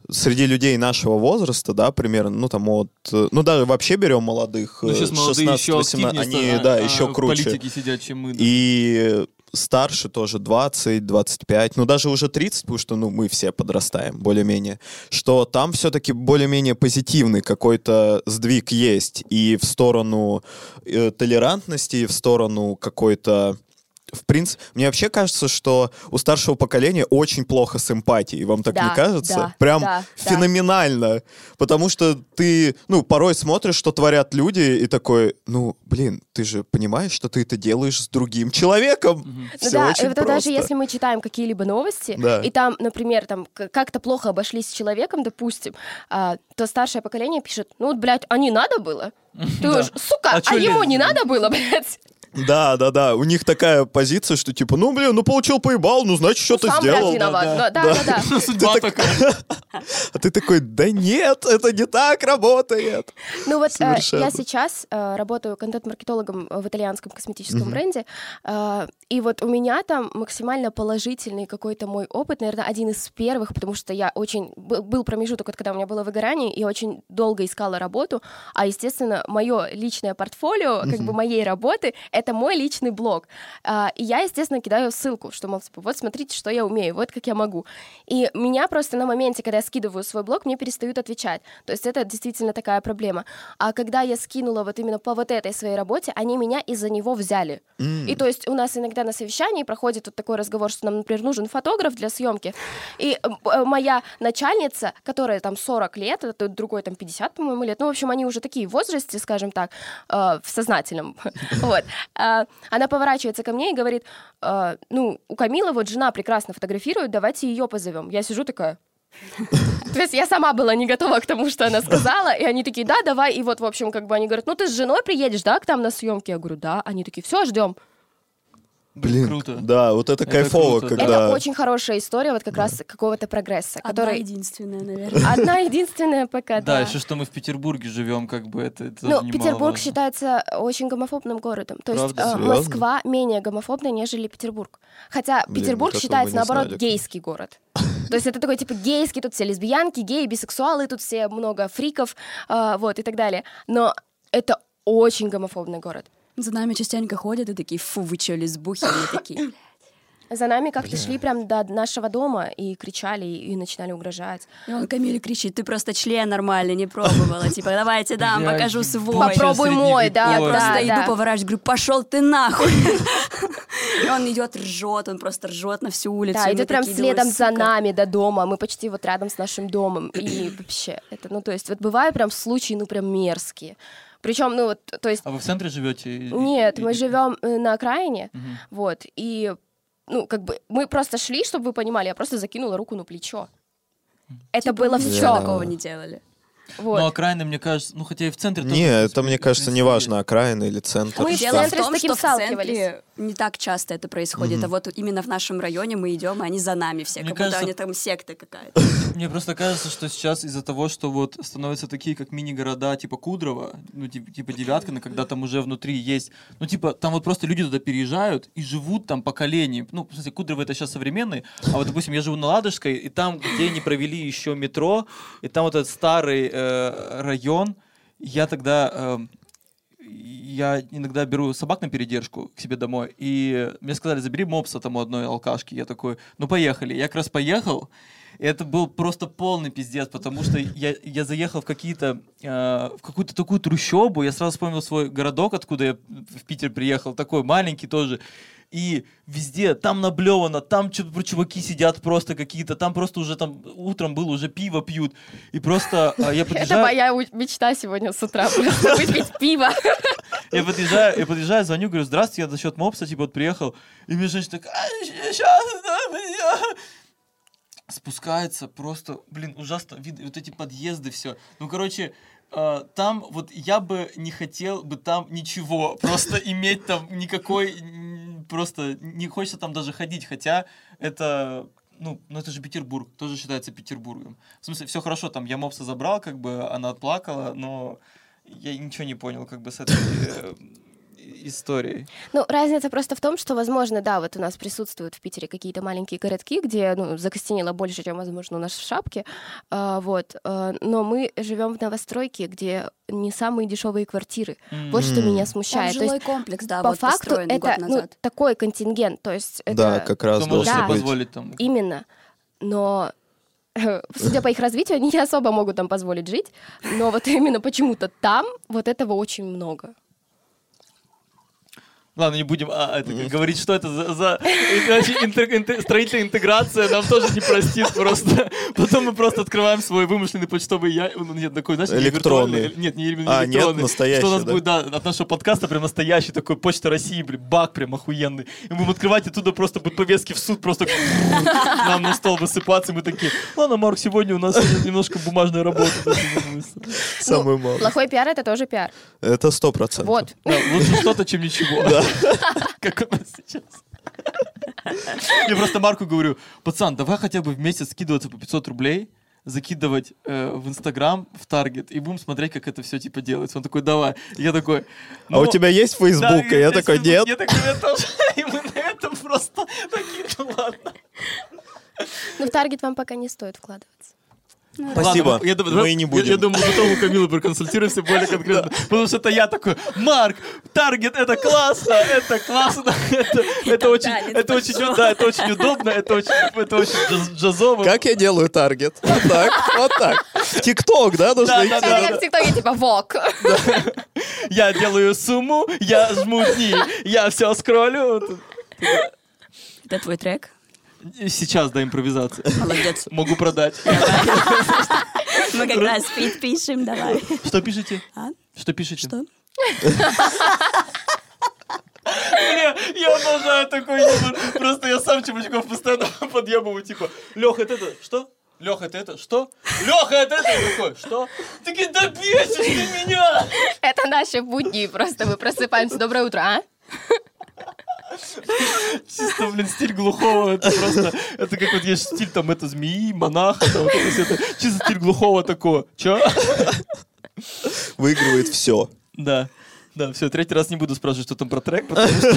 B: среди людей нашего возраста, да, примерно, ну там от, ну даже вообще берем молодых,
A: ну, 16-18,
B: они, да, а, еще круче.
A: Политики сидят, чем мы. Да.
B: И старше тоже 20, 25, ну даже уже 30, потому что ну, мы все подрастаем более-менее, что там все-таки более-менее позитивный какой-то сдвиг есть и в сторону э, толерантности, и в сторону какой-то в принципе, мне вообще кажется, что у старшего поколения очень плохо с эмпатией. Вам так
C: да,
B: не кажется?
C: Да,
B: Прям
C: да,
B: феноменально. Да. Потому что ты, ну, порой смотришь, что творят люди, и такой, ну, блин, ты же понимаешь, что ты это делаешь с другим человеком. Угу.
C: Все да, очень это просто. даже если мы читаем какие-либо новости, да. и там, например, там как-то плохо обошлись с человеком, допустим, а, то старшее поколение пишет, ну, вот, блядь, а не надо было? <laughs> Ты уж, сука, а, а ему не надо было, <laughs> блядь?
B: Да, да, да. У них такая позиция, что типа, ну, блин, ну получил поебал, ну, значит, что-то
C: Сам,
B: сделал.
A: да.
C: Да, да, да. <laughs> да.
A: Судьба
B: Ты
A: такая. <laughs>
B: А ты такой, да нет, это не так работает.
C: Ну вот э, я сейчас э, работаю контент-маркетологом в итальянском косметическом бренде, э, и вот у меня там максимально положительный какой-то мой опыт, наверное, один из первых, потому что я очень... Был промежуток, вот когда у меня было выгорание, и очень долго искала работу, а, естественно, мое личное портфолио, как бы моей работы, это мой личный блог. А, И я, естественно, кидаю ссылку, что, мол, типа, вот смотрите, что я умею, вот как я могу. И меня просто на моменте, когда я скидываю свой блог, мне перестают отвечать. То есть это действительно такая проблема. А когда я скинула вот именно по вот этой своей работе, они меня из-за него взяли. И то есть у нас иногда на совещании проходит вот такой разговор, что нам, например, нужен фотограф для съемки. И э, э, моя начальница, которая там 40 лет, это другой там 50, по-моему, лет, ну, в общем, они уже такие в возрасте, скажем так, э, в сознательном, <laughs> вот. А, Она поворачивается ко мне и говорит, э, ну, у Камилы вот жена прекрасно фотографирует, давайте ее позовем. Я сижу такая, <laughs> то есть я сама была не готова к тому, что она сказала, и они такие, да, давай, и вот, в общем, как бы они говорят, ну ты с женой приедешь, да, к нам на съемки? Я говорю, да. Они такие, все, ждем.
B: Блин,
A: Круто.
B: Да, вот это
A: Это
B: кайфово,
A: круто, да.
B: когда...
C: Это очень хорошая история вот как раз какого-то прогресса,
D: Одна
C: который...
D: единственная, наверное. <laughs>
C: Одна единственная пока,
A: Да,
C: да.
A: еще что мы в Петербурге живем, как бы это, это
C: Ну, Петербург считается очень гомофобным городом. То есть
A: Правда?
C: э,
B: Серьезно?
C: Москва менее гомофобная, нежели Петербург. Хотя
B: Блин,
C: Петербург считается, наоборот,
B: знали.
C: гейский город. То есть это такой, типа, гейский, тут все лесбиянки, геи, бисексуалы, тут все много фриков, э, вот, и так далее. Но это очень гомофобный город.
D: За нами частенько ходят и такие, фу, вы чё, лесбухи? И такие,
C: За нами как-то шли прям до нашего дома и кричали, и начинали угрожать.
D: И он Камиле кричит, ты просто член нормальный не пробовала. <laughs> Типа, давайте дам, покажу свой.
C: Попробуй мой, да,
D: Я просто иду, поворачиваюсь, говорю, пошел ты нахуй. <laughs> И он идет, ржет, он просто ржет на всю улицу.
C: Да, идет прям следом за нами до дома. Мы почти вот рядом с нашим домом. И <clears throat> вообще, это, ну, то есть, вот бывают прям случаи, ну, прям мерзкие. Причем, ну, вот, то есть,
A: А вы в центре живете?
C: Нет,
A: и-
C: мы живем э, на окраине,
A: Мгм.
C: вот, и, ну, как бы, мы просто шли, чтобы вы понимали, я просто закинула руку на плечо. Это
D: Типа,
C: было все.
D: такого не делали.
C: Вот.
A: Ну, окраины, мне кажется, ну, хотя и в центре тоже,
B: Не, это, мне кажется,
A: принципе,
B: неважно, окраина или центр.
C: Мы в
D: Дело в
C: центре с
D: том,
C: таким
D: что в
C: сталкивались.
D: центре не так часто это происходит, а вот именно в нашем районе мы идем, и они за нами все,
A: Мне
D: как будто они там секта какая-то. <laughs>
A: Мне просто кажется, что сейчас из-за того, что вот становятся такие, как мини-города, типа Кудрово, ну, типа, Девяткино, когда там уже внутри есть, ну, типа, там вот просто люди туда переезжают и живут там поколениями. Ну, в смысле, Кудрово это сейчас современный, а вот, допустим, я живу на Ладожской, и там, где они провели еще метро, и там вот этот старый э, район, я тогда... э, я иногда беру собак на передержку к себе домой, и мне сказали, забери мопса там у одной алкашки. Я такой, ну поехали. Я как раз поехал, и это был просто полный пиздец, потому что я, я заехал в какие-то, э, в какую-то такую трущобу, я сразу вспомнил свой городок, откуда я в Питер приехал, такой маленький тоже, и везде, там наблевано, там чё- чуваки сидят просто какие-то, там просто уже там утром было, уже пиво пьют, и просто э, я
C: Это
A: подъезжаю...
C: моя у- мечта сегодня с утра, <laughs> просто выпить пиво.
A: Я подъезжаю, я подъезжаю, звоню, говорю, здравствуйте, я за счет мопса, типа, вот приехал. И мне женщина такая, сейчас, спускается, просто, блин, ужасно, вид, вот эти подъезды, все. Ну, короче, э, там вот я бы не хотел бы там ничего, просто иметь там никакой, просто не хочется там даже ходить, хотя это ну, ну это же Петербург, тоже считается Петербургом. В смысле, все хорошо, там я мопса забрал, как бы она отплакала, но я ничего не понял, как бы с этой э, историей.
C: Ну, разница просто в том, что, возможно, да, вот у нас присутствуют в Питере какие-то маленькие городки, где, ну, закостенело больше, чем, возможно, у нас в Шапке, а, вот, а, но мы живем в новостройке, где не самые дешевые квартиры. Вот что меня
D: Там
C: смущает. То
D: жилой
C: есть,
D: комплекс, да,
C: по
D: вот
C: факту, это
D: год
C: ну, такой контингент, то есть это
B: Да, как раз
A: Кто может
C: Да.
A: позволить там?
C: именно, но <laughs> судя по их развитию, они не особо могут там позволить жить, но вот именно почему-то там вот этого очень много.
A: Ладно, не будем а, это, говорить, что это за, за иначе интер- интер- строительная интеграция нам тоже не простит просто. Потом мы просто открываем свой вымышленный почтовый я... ну, Нет, такой, знаешь, не
B: Электронный.
A: Нет, не именно
B: А, нет,
A: электронный.
B: настоящий,
A: Что у нас
B: да?
A: будет, да, от нашего подкаста прям настоящий такой Почта России, блин, баг прям охуенный. И мы будем открывать, оттуда просто будут повестки в суд просто <laughs> нам на стол высыпаться, и мы такие, ладно, Марк, сегодня у нас немножко бумажная работа.
B: Самый малый.
C: Плохой пиар — это тоже пиар.
B: Это сто процентов.
C: Вот.
A: Да, лучше что-то, чем ничего. <laughs> Как у нас сейчас. Я просто Марку говорю, пацан, давай хотя бы в месяц скидываться по 500 рублей, закидывать э, в Инстаграм, в Таргет, и будем смотреть, как это все типа делается. Он такой, давай. Я такой,
B: А у
A: «Ну,
B: тебя есть
A: да,
B: Facebook? И я такой,
A: Facebook».
B: нет.
A: Я такой, я тоже. И мы на этом просто <laughs> такие, ну ладно.
C: Но в таргет вам пока не стоит вкладываться.
B: Спасибо.
A: Ладно, я думаю,
B: Мы не
A: Я,
B: будем.
A: я думаю, потом у Камилы проконсультируемся более конкретно. Потому что это я такой, Марк, таргет, это классно, это классно, это, это очень, это очень, да, это очень удобно, это очень, это очень джаз- джазово.
B: Как я делаю таргет? Вот так, вот так. ТикТок, да, нужно
A: Да,
B: идти?
A: да,
C: как в ТикТоке, типа, вок.
A: Я делаю сумму, я жму дни, я все скроллю.
D: Это твой трек?
A: Сейчас, да, импровизация.
D: Молодец.
A: Могу продать.
D: Мы как раз feat пишем, давай.
A: Что пишете?
D: А?
A: Что пишете?
D: Что?
A: Бля, я обожаю такой юмор. Просто я сам Чебаткова постоянно <laughs> подъебываю, типа, Леха, это это, что? Леха, это это, что? Леха, это это, такой, что? Такие, да бесишь ты меня!
C: Это наши будни, просто мы просыпаемся. Доброе утро, а?
A: Чисто, блин, стиль глухого, это просто, это как вот есть стиль там, это змеи, монаха, там, вот это чисто стиль глухого такого. Чё?
B: Выигрывает все.
A: Да. Да, все, третий раз не буду спрашивать, что там про трек, потому что...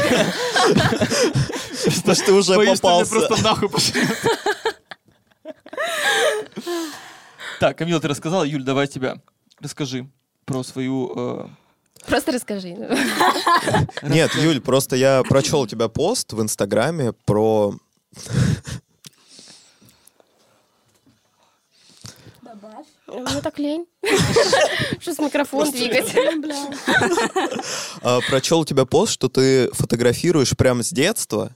B: Ты уже попался.
A: просто нахуй. Так, Камила, ты рассказала. Юль, давай тебя. Расскажи про свою...
C: Просто расскажи.
B: Нет, Юль, просто я прочел у тебя пост в Инстаграме про...
C: Мне так лень. Что с микрофон двигать?
B: а, прочел у тебя пост, что ты фотографируешь прямо с детства.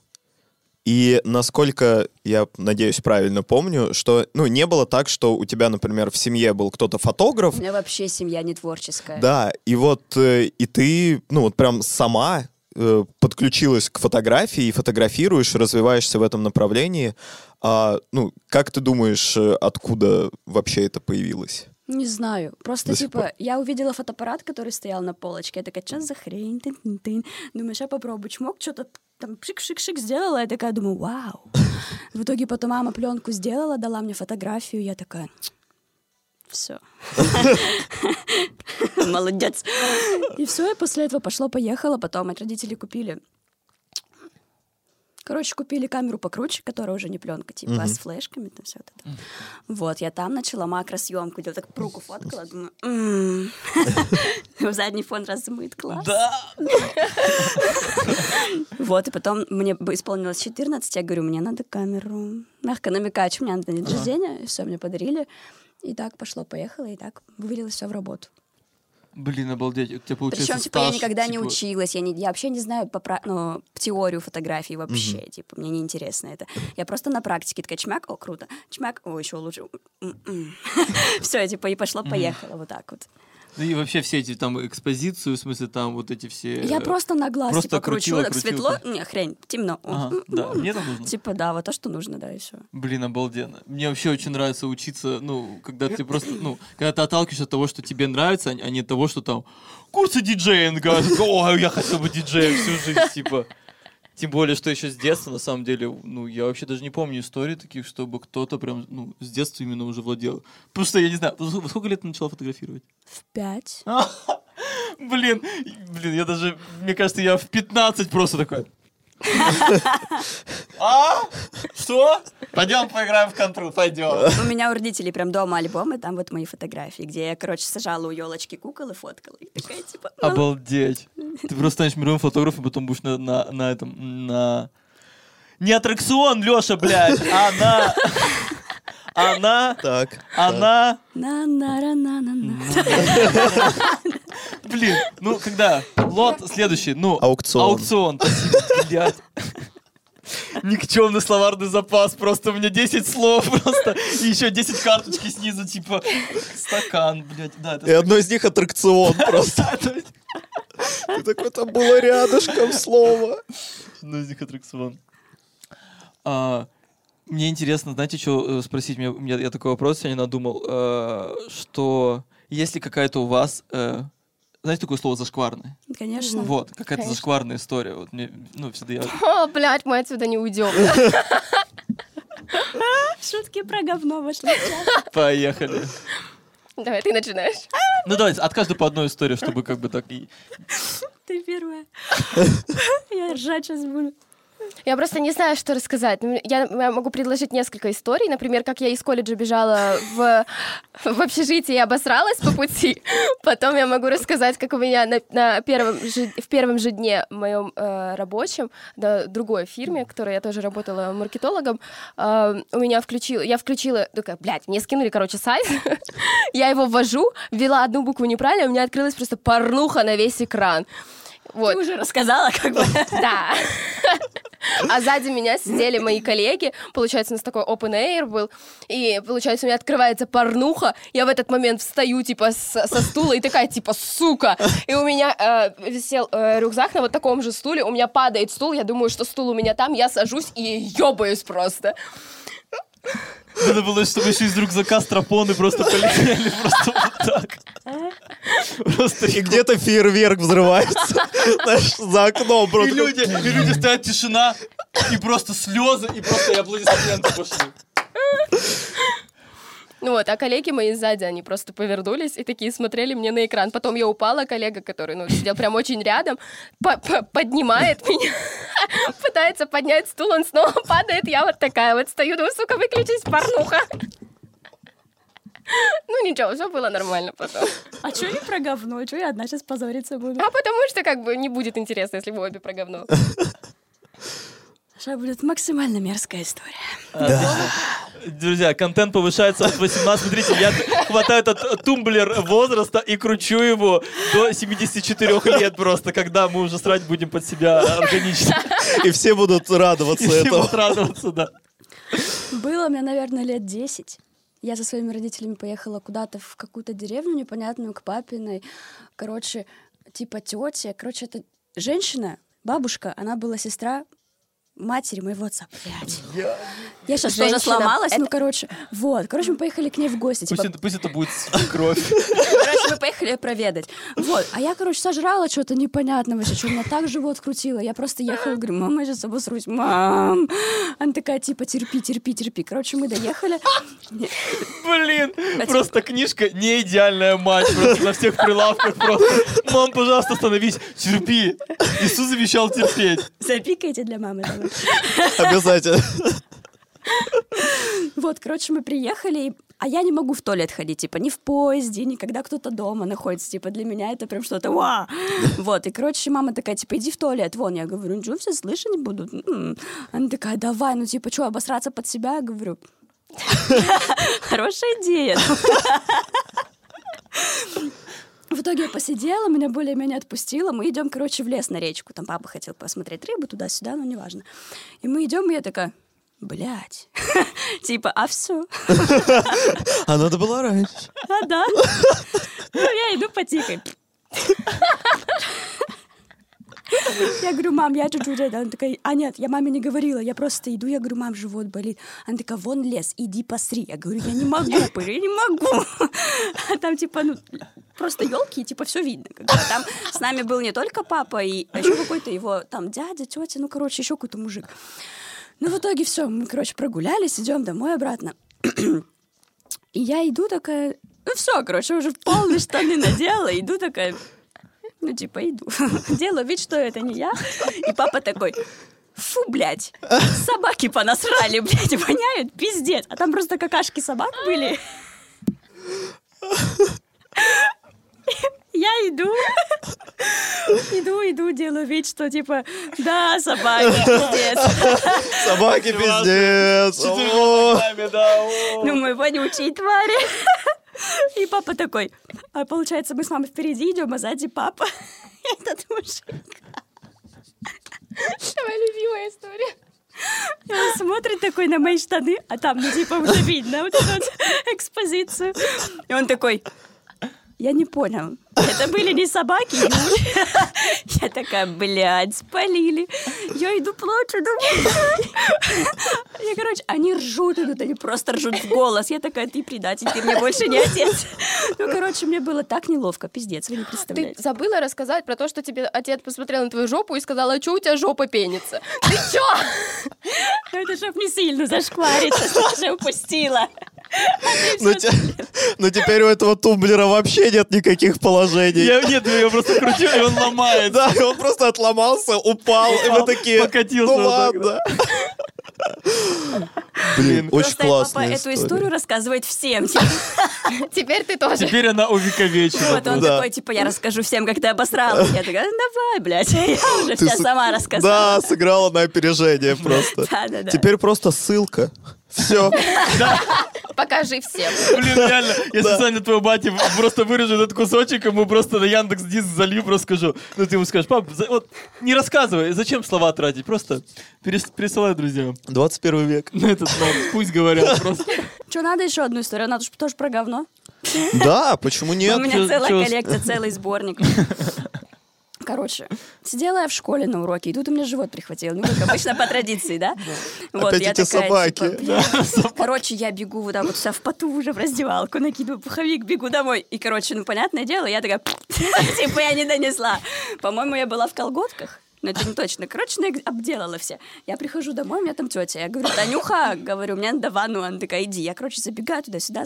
B: И насколько я надеюсь правильно помню, что ну не было так, что у тебя, например, в семье был кто-то фотограф,
D: У меня вообще семья не творческая.
B: Да, и вот э, и ты, ну вот прям сама э, подключилась к фотографии и фотографируешь, развиваешься в этом направлении. А, ну, как ты думаешь, э, откуда вообще это появилось?
D: Не знаю. Просто,
B: До
D: типа,
B: пор.
D: я увидела фотоаппарат, который стоял на полочке. Я такая, что за хрень? Тын-тын-тын. Думаю, сейчас попробую. Чмок, что-то там шик-шик-шик сделала. Я такая думаю, вау. <laughs> В итоге потом мама пленку сделала, дала мне фотографию. Я такая, все. <laughs> Молодец. И все, и после этого пошло-поехало. Потом от родителей купили Короче, купили камеру покруче, которая уже не пленка, типа, а с флешками, там все это. Вот, я там начала макросъемку делать, так руку фоткала, думаю, «М, <laughs> задний фон размыт, класс.
A: Да!
D: Вот, и потом мне исполнилось 14, я говорю, мне надо камеру. Мягко намекаю, что мне надо на день рождения, все, мне подарили. И так пошло-поехало, и так вылилось все в работу.
A: Блин, обалдеть. У тебя получается
D: Причем, типа, я никогда не
A: типа,
D: училась, я, не, я вообще не знаю по, пра- ну, теорию фотографии вообще, типа, мне неинтересно это. Я просто на практике такая, чмяк, о, круто, чмяк, о, еще лучше. <laughs> Все, типа, и пошло-поехало вот так вот.
A: Ну и вообще все эти там экспозицию, в смысле там вот эти все...
D: Я просто на глаз,
A: просто
D: типа,
A: крутила,
D: так
A: крутила.
D: светло, не, хрень, темно.
A: Ага, да, мне это нужно.
D: Типа, да, вот то, что нужно, да, и все.
A: Блин, обалденно. Мне вообще очень нравится учиться, ну, когда ты просто, ну, когда ты отталкиваешься от того, что тебе нравится, а не от того, что там курсы диджеинга. О, я хотел быть диджеем всю жизнь, типа. Тем более, что еще с детства, на самом деле, ну, я вообще даже не помню истории таких, чтобы кто-то прям, ну, с детства именно уже владел. Потому что, я не знаю, во сколько лет ты начала фотографировать?
D: В пять. <laughs>
A: Блин, блин, я даже, мне кажется, я в 15 просто такой. А? Что? Пойдем поиграем в контру, пойдем.
D: У меня у родителей прям дома альбомы, там вот мои фотографии, где я, короче, сажала у елочки кукол и фоткала. И такая, типа, ну,
A: Обалдеть. Ты просто станешь мировым фотографом, потом будешь на, на, на этом, на... Не аттракцион, Леша, блядь, а на... А на...
B: Так.
A: А на...
D: на на на на на на
A: Блин, ну когда? Лот следующий, ну...
B: Аукцион.
A: Аукцион, спасибо, блядь. Никчемный словарный запас, просто у меня 10 слов <laughs> просто, и еще 10 карточки снизу, типа, стакан, блядь, да, это
B: И одно из них аттракцион <laughs> просто. Ты такой, там было рядышком слово.
A: Ну, из них аттракцион. Мне интересно, знаете, что спросить? Мне, мне- я такой вопрос сегодня надумал, э, что есть ли какая-то у вас э, знаете такое слово зашкварный?
D: Конечно.
A: Вот, какая-то
C: Конечно.
A: зашкварная история. Вот мне, ну, всегда я...
C: О, блядь, мы отсюда не уйдем.
D: Шутки про говно вошли.
A: Поехали.
C: Давай, ты начинаешь.
A: Ну, давайте, от каждой по одной истории, чтобы как бы так.
D: Ты первая. Я ржать сейчас буду.
C: Я просто не знаю, что рассказать. Ну, Я, могу предложить несколько историй. Например, как я из колледжа бежала в, в общежитие и обосралась по пути. Потом я могу рассказать, как у меня на, на первом же, в первом же дне моем э, рабочем, да, другой фирме, в которой я тоже работала маркетологом, э, у меня включила, я включила, такая, блядь, мне скинули, короче, сайт, <laughs> я его ввожу, ввела одну букву неправильно, у меня открылась просто порнуха на весь экран. Вот.
D: Ты уже рассказала, как бы. <laughs>
C: Да. А сзади меня сидели мои коллеги. Получается, у нас такой open air был. И, получается, у меня открывается порнуха. Я в этот момент встаю, типа, с- со стула и такая, типа, сука. И у меня э, висел э, рюкзак на вот таком же стуле. У меня падает стул. Я думаю, что стул у меня там. Я сажусь и ёбаюсь просто.
A: Надо было, чтобы еще из рюкзака стропоны просто полетели, просто вот так. Просто
B: И где-то фейерверк взрывается. <laughs> Знаешь, за окном
A: И
B: просто.
A: люди, и люди стоят, тишина, и просто слезы, и просто и аплодисменты пошли.
C: Ну вот, а коллеги мои сзади, они просто повернулись и такие смотрели мне на экран. Потом я упала, коллега, который, ну, сидел прям очень рядом, по- по- поднимает <laughs> меня, пытается поднять стул, он снова падает, я вот такая вот стою, ну, сука, выключись, порнуха. <laughs> Ну ничего, все было нормально потом.
D: А что не про говно? Что я одна сейчас позориться буду?
C: А потому что как бы не будет интересно, если вы обе про говно.
D: Сейчас будет максимально мерзкая история.
A: Друзья, контент повышается от 18. Смотрите, я хватаю этот тумблер возраста и кручу его до 74 лет просто, когда мы уже срать будем под себя органично.
B: И все будут
A: И
B: радоваться
A: все
B: этому.
A: будут радоваться, да.
D: Было мне, наверное, лет 10. Я со своими родителями поехала куда-то в какую-то деревню непонятную к папиной. Короче, типа тетя. Короче, это женщина, бабушка, она была сестра матери моего отца, блядь. Сейчас тоже сломалась, ну, короче, вот. Короче, мы поехали к ней в гости.
A: Пусть
D: Типа,
A: это, пусть это будет <laughs> кровь.
D: Короче, мы поехали проведать. Вот. А я, короче, сожрала что-то непонятного, что у меня так живот крутило. Я просто ехала, говорю, мама, я сейчас обосрусь. Мам! Она такая, типа, терпи, терпи, терпи. Короче, мы доехали.
A: Блин, просто книжка не идеальная мать, просто на всех прилавках просто. Мам, пожалуйста, остановись, терпи. Иисус завещал терпеть.
D: Запикайте для мамы.
B: Обязательно. <laughs>
D: Вот, короче, мы приехали, а я не могу в туалет ходить, типа, ни в поезде, ни когда кто-то дома находится, типа, для меня это прям что-то ва! <laughs> Вот, и, короче, мама такая, типа, иди в туалет, вон, я говорю, ничего, все слышать будут. М. Она такая, давай, ну, типа, что, обосраться под себя? Я говорю, <laughs> хорошая идея. В итоге я посидела, меня более-менее отпустила. Мы идем, короче, в лес на речку. Там папа хотел посмотреть рыбу туда-сюда, но неважно. И мы идем, и я такая, блядь. <laughs> Типа, а все? <laughs>
B: А надо было раньше. <laughs>
D: А, да. Ну, я иду потихоньку. Я говорю, мам, я чуть-чуть это. Она такая, а нет, я маме не говорила, я просто иду, я говорю, мам, живот болит. Она такая, вон лес, иди посри. Я говорю, я не могу, я не могу. А там типа, ну, просто елки, типа все видно. Там с нами был не только папа, и еще какой-то его там дядя, тетя, ну, короче, еще какой-то мужик. Ну, в итоге все, мы, короче, прогулялись, идем домой обратно. <clears throat> И я иду такая, ну все, короче, уже полные штаны надела, иду такая, ну типа иду. <laughs> Делаю вид, что это не я. И папа такой, фу, блядь, собаки понасрали, блядь, воняют, пиздец. А там просто какашки собак были. <laughs> Я иду, иду, иду, делаю вид, что типа, да, собаки, пиздец.
B: Собаки пиздец. О.
D: Думаю, вонючие твари. И папа такой, а получается, мы с мамой впереди идем, а сзади папа. Этот мужик.
C: Моя любимая история.
D: И он смотрит такой на мои штаны, а там, ну, типа, уже видно вот эту вот экспозицию. И он такой, Я не понял. Это были не собаки, Юль. <laughs> Я такая, блядь, спалили. Я иду плачу, думаю. Я, короче, они ржут идут, они просто ржут в голос. Я такая, ты предатель, ты мне больше не <laughs> отец. Ну, короче, мне было так неловко, пиздец, вы не
C: Ты
D: представляете.
C: забыла рассказать про то, что тебе отец посмотрел на твою жопу и сказал, а что у тебя жопа пенится? Ты чё? <laughs>
D: Ну, это чтоб не сильно зашквариться, даже упустила.
B: Ну, те- ну, теперь у этого тумблера вообще нет никаких положений.
A: Я, нет, я его просто кручу, и он ломает.
B: Да, и он просто отломался, упал, и мы такие,
A: покатился
B: ну ладно. Блин, очень
D: Просто папа эту историю рассказывает всем. <laughs>
C: Теперь ты тоже.
A: Теперь она увековечена.
D: Вот он такой, типа, я расскажу всем, как ты обосралась. Я такая, «Ну, давай, блядь, <laughs> я уже вся сама рассказала.
B: Да, сыграла на опережение <laughs> просто.
D: Да-да-да.
B: Теперь просто ссылка. Все.
C: Покажи всем.
A: Блин, реально, я специально твоего бати просто вырежу этот кусочек, ему просто на Яндекс Диск залью, просто скажу. Ну, ты ему скажешь, пап, вот не рассказывай, зачем слова тратить, просто перес- пересылай друзьям.
B: 21 век.
A: Ну, этот, пусть говорят просто.
D: Что, надо еще одну историю? Надо же тоже про говно.
B: Да, почему
D: У
B: нет?
D: меня
A: чё-
D: целая коллекция, целый сборник. <laughs> Короче, сидела я в школе на уроке, и тут у меня живот прихватил. Ну, как обычно, по традиции, да? Вот,
B: Опять
D: я
B: эти
D: такая,
B: собаки.
D: типа, блин. Короче, я бегу вот так вот вся в поту уже в раздевалку, накидываю пуховик, бегу домой. И, короче, ну, понятное дело, я такая, <laughs> типа, я не донесла. По-моему, я была в колготках. Но это не точно. Короче, ну, я обделала все. Я прихожу домой, у меня там тетя. Я говорю, Танюха, говорю, мне надо ванну. Она такая, иди. Я, короче, забегаю туда-сюда,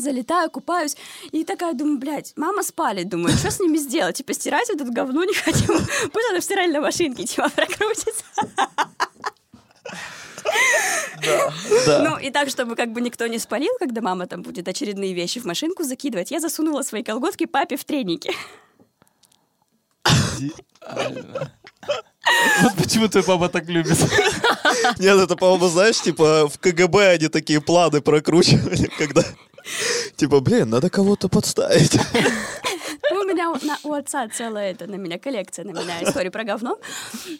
D: залетаю, купаюсь, и такая думаю, блядь, мама спалит, думаю, что с ними сделать? Типа, стирать вот это говно не хочу. <laughs> Пусть она в стиральной машинке, типа, <laughs> прокрутится.
A: Да.
D: Ну, и так, чтобы как бы никто не спалил, когда мама там будет очередные вещи в машинку закидывать, я засунула свои колготки папе в треники. <laughs>
A: Вот почему твой папа так любит.
B: Нет, это, по-моему, знаешь, типа в КГБ они такие планы прокручивали, когда... Типа, блин, надо кого-то подставить. <laughs>
D: У меня на- у отца целая это на меня коллекция, на меня истории про говно.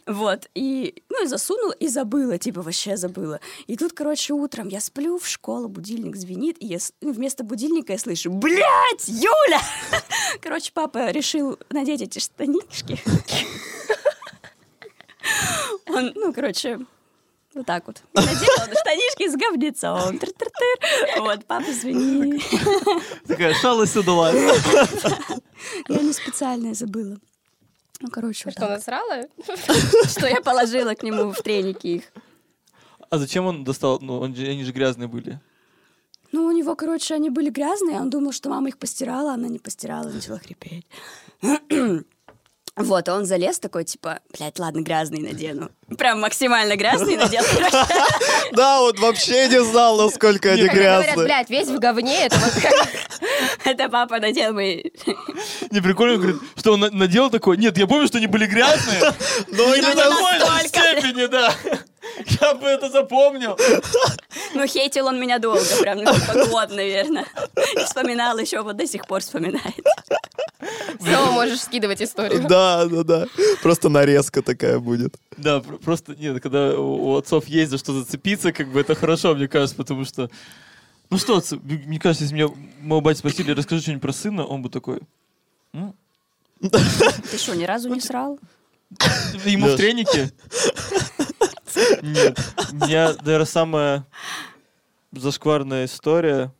D: Вот. И, ну, и засунула, и забыла, типа, вообще забыла. И тут, короче, утром я сплю в школу, будильник звенит, и я, ну, вместо будильника я слышу, блядь, Юля! <laughs> Короче, папа решил надеть эти штанишки. <laughs> Он, ну, короче, вот так вот. Надел он штанишки с говнецом. Вот, папа, извини.
A: Такая шалость удалась.
D: Я не специально забыла. Ну, короче, вот
C: Что, насрала? <laughs>
D: Что я положила к нему в треники их.
A: А зачем он достал? Ну, он же- они же грязные были.
D: Ну, у него, короче, они были грязные, он думал, что мама их постирала, она не постирала, начала хрипеть. <clears throat> Вот, а он залез такой, типа, блядь, ладно, грязный надену. Прям максимально грязный надел. <laughs>
B: Да, вот вообще не знал, насколько они
C: Когда говорят,
B: грязные.
C: блядь, весь в говне, это вот как... <laughs>
D: Это папа надел мои...
A: Не прикольно, он говорит, что он на- надел такой, нет, я помню, что они были грязные, <laughs>
B: Но
A: не до такой степени, да. <laughs> Я бы это запомнил. <laughs>
D: Ну, хейтил он меня долго, прям, ну, год, наверное. И вспоминал еще, вот до сих пор вспоминает. <laughs>
C: Снова можешь скидывать историю.
B: Да, да, да. Просто нарезка такая будет.
A: Да, пр- просто, нет, когда у отцов есть за что зацепиться, как бы это хорошо, мне кажется, потому что... Ну что, мне кажется, если меня моего батя спросили, расскажи что-нибудь про сына, он бы такой... «М?
D: Ты что, ни разу не срал?
A: Ему в тренике? Нет. У меня, наверное, самая зашкварная история,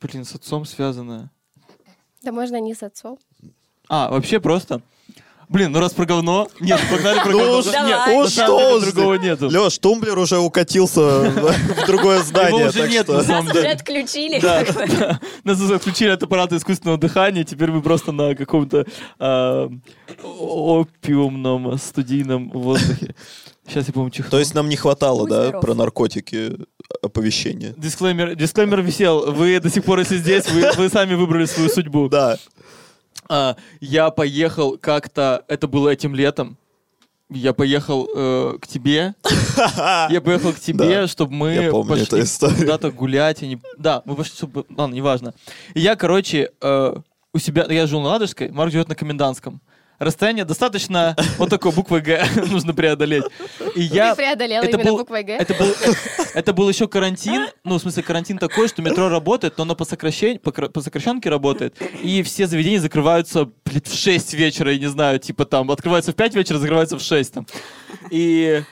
A: блин, с отцом связанная.
C: Да можно не с отцом.
A: А, вообще просто. Блин, ну раз про говно, нет, погнали про
B: Ну
A: говно.
B: уж-
A: Нет, самом
B: что
A: другого нету.
B: Леш, тумблер уже укатился в другое здание,
A: уже
B: так
A: нет, на самом
D: Нас уже
A: деле.
D: отключили. Бы.
A: да. Нас отключили от аппарата искусственного дыхания, теперь мы просто на каком-то а, опиумном студийном воздухе. Сейчас я, по-моему, чихну.
B: То есть нам не хватало,
D: Будь
B: да,
D: здоров.
B: про наркотики оповещения?
A: Дисклеймер, дисклеймер висел. Вы до сих пор, если здесь, вы, вы сами выбрали свою судьбу.
B: Да.
A: А, я поехал как-то, это было этим летом. Я поехал э, к тебе. <laughs> Я поехал к тебе,
B: Да,
A: чтобы мы
B: я помню
A: пошли куда-то гулять. не- Да, мы пошли, чтобы... Ладно, неважно. И я, короче, э, у себя... Я жил на Ладожской, Марк живет на Комендантском. Расстояние достаточно вот такой буквы Г <laughs> нужно преодолеть. И я...
C: Ты преодолел
A: это
C: именно
A: был-
C: буквой Г.
A: Это был, это был еще карантин, ну, в смысле, карантин такой, что метро работает, но оно по, сокращен- по, по сокращенке работает, и все заведения закрываются, блядь, в 6 вечера, я не знаю, типа там, открываются в 5 вечера, закрываются в 6 там. И,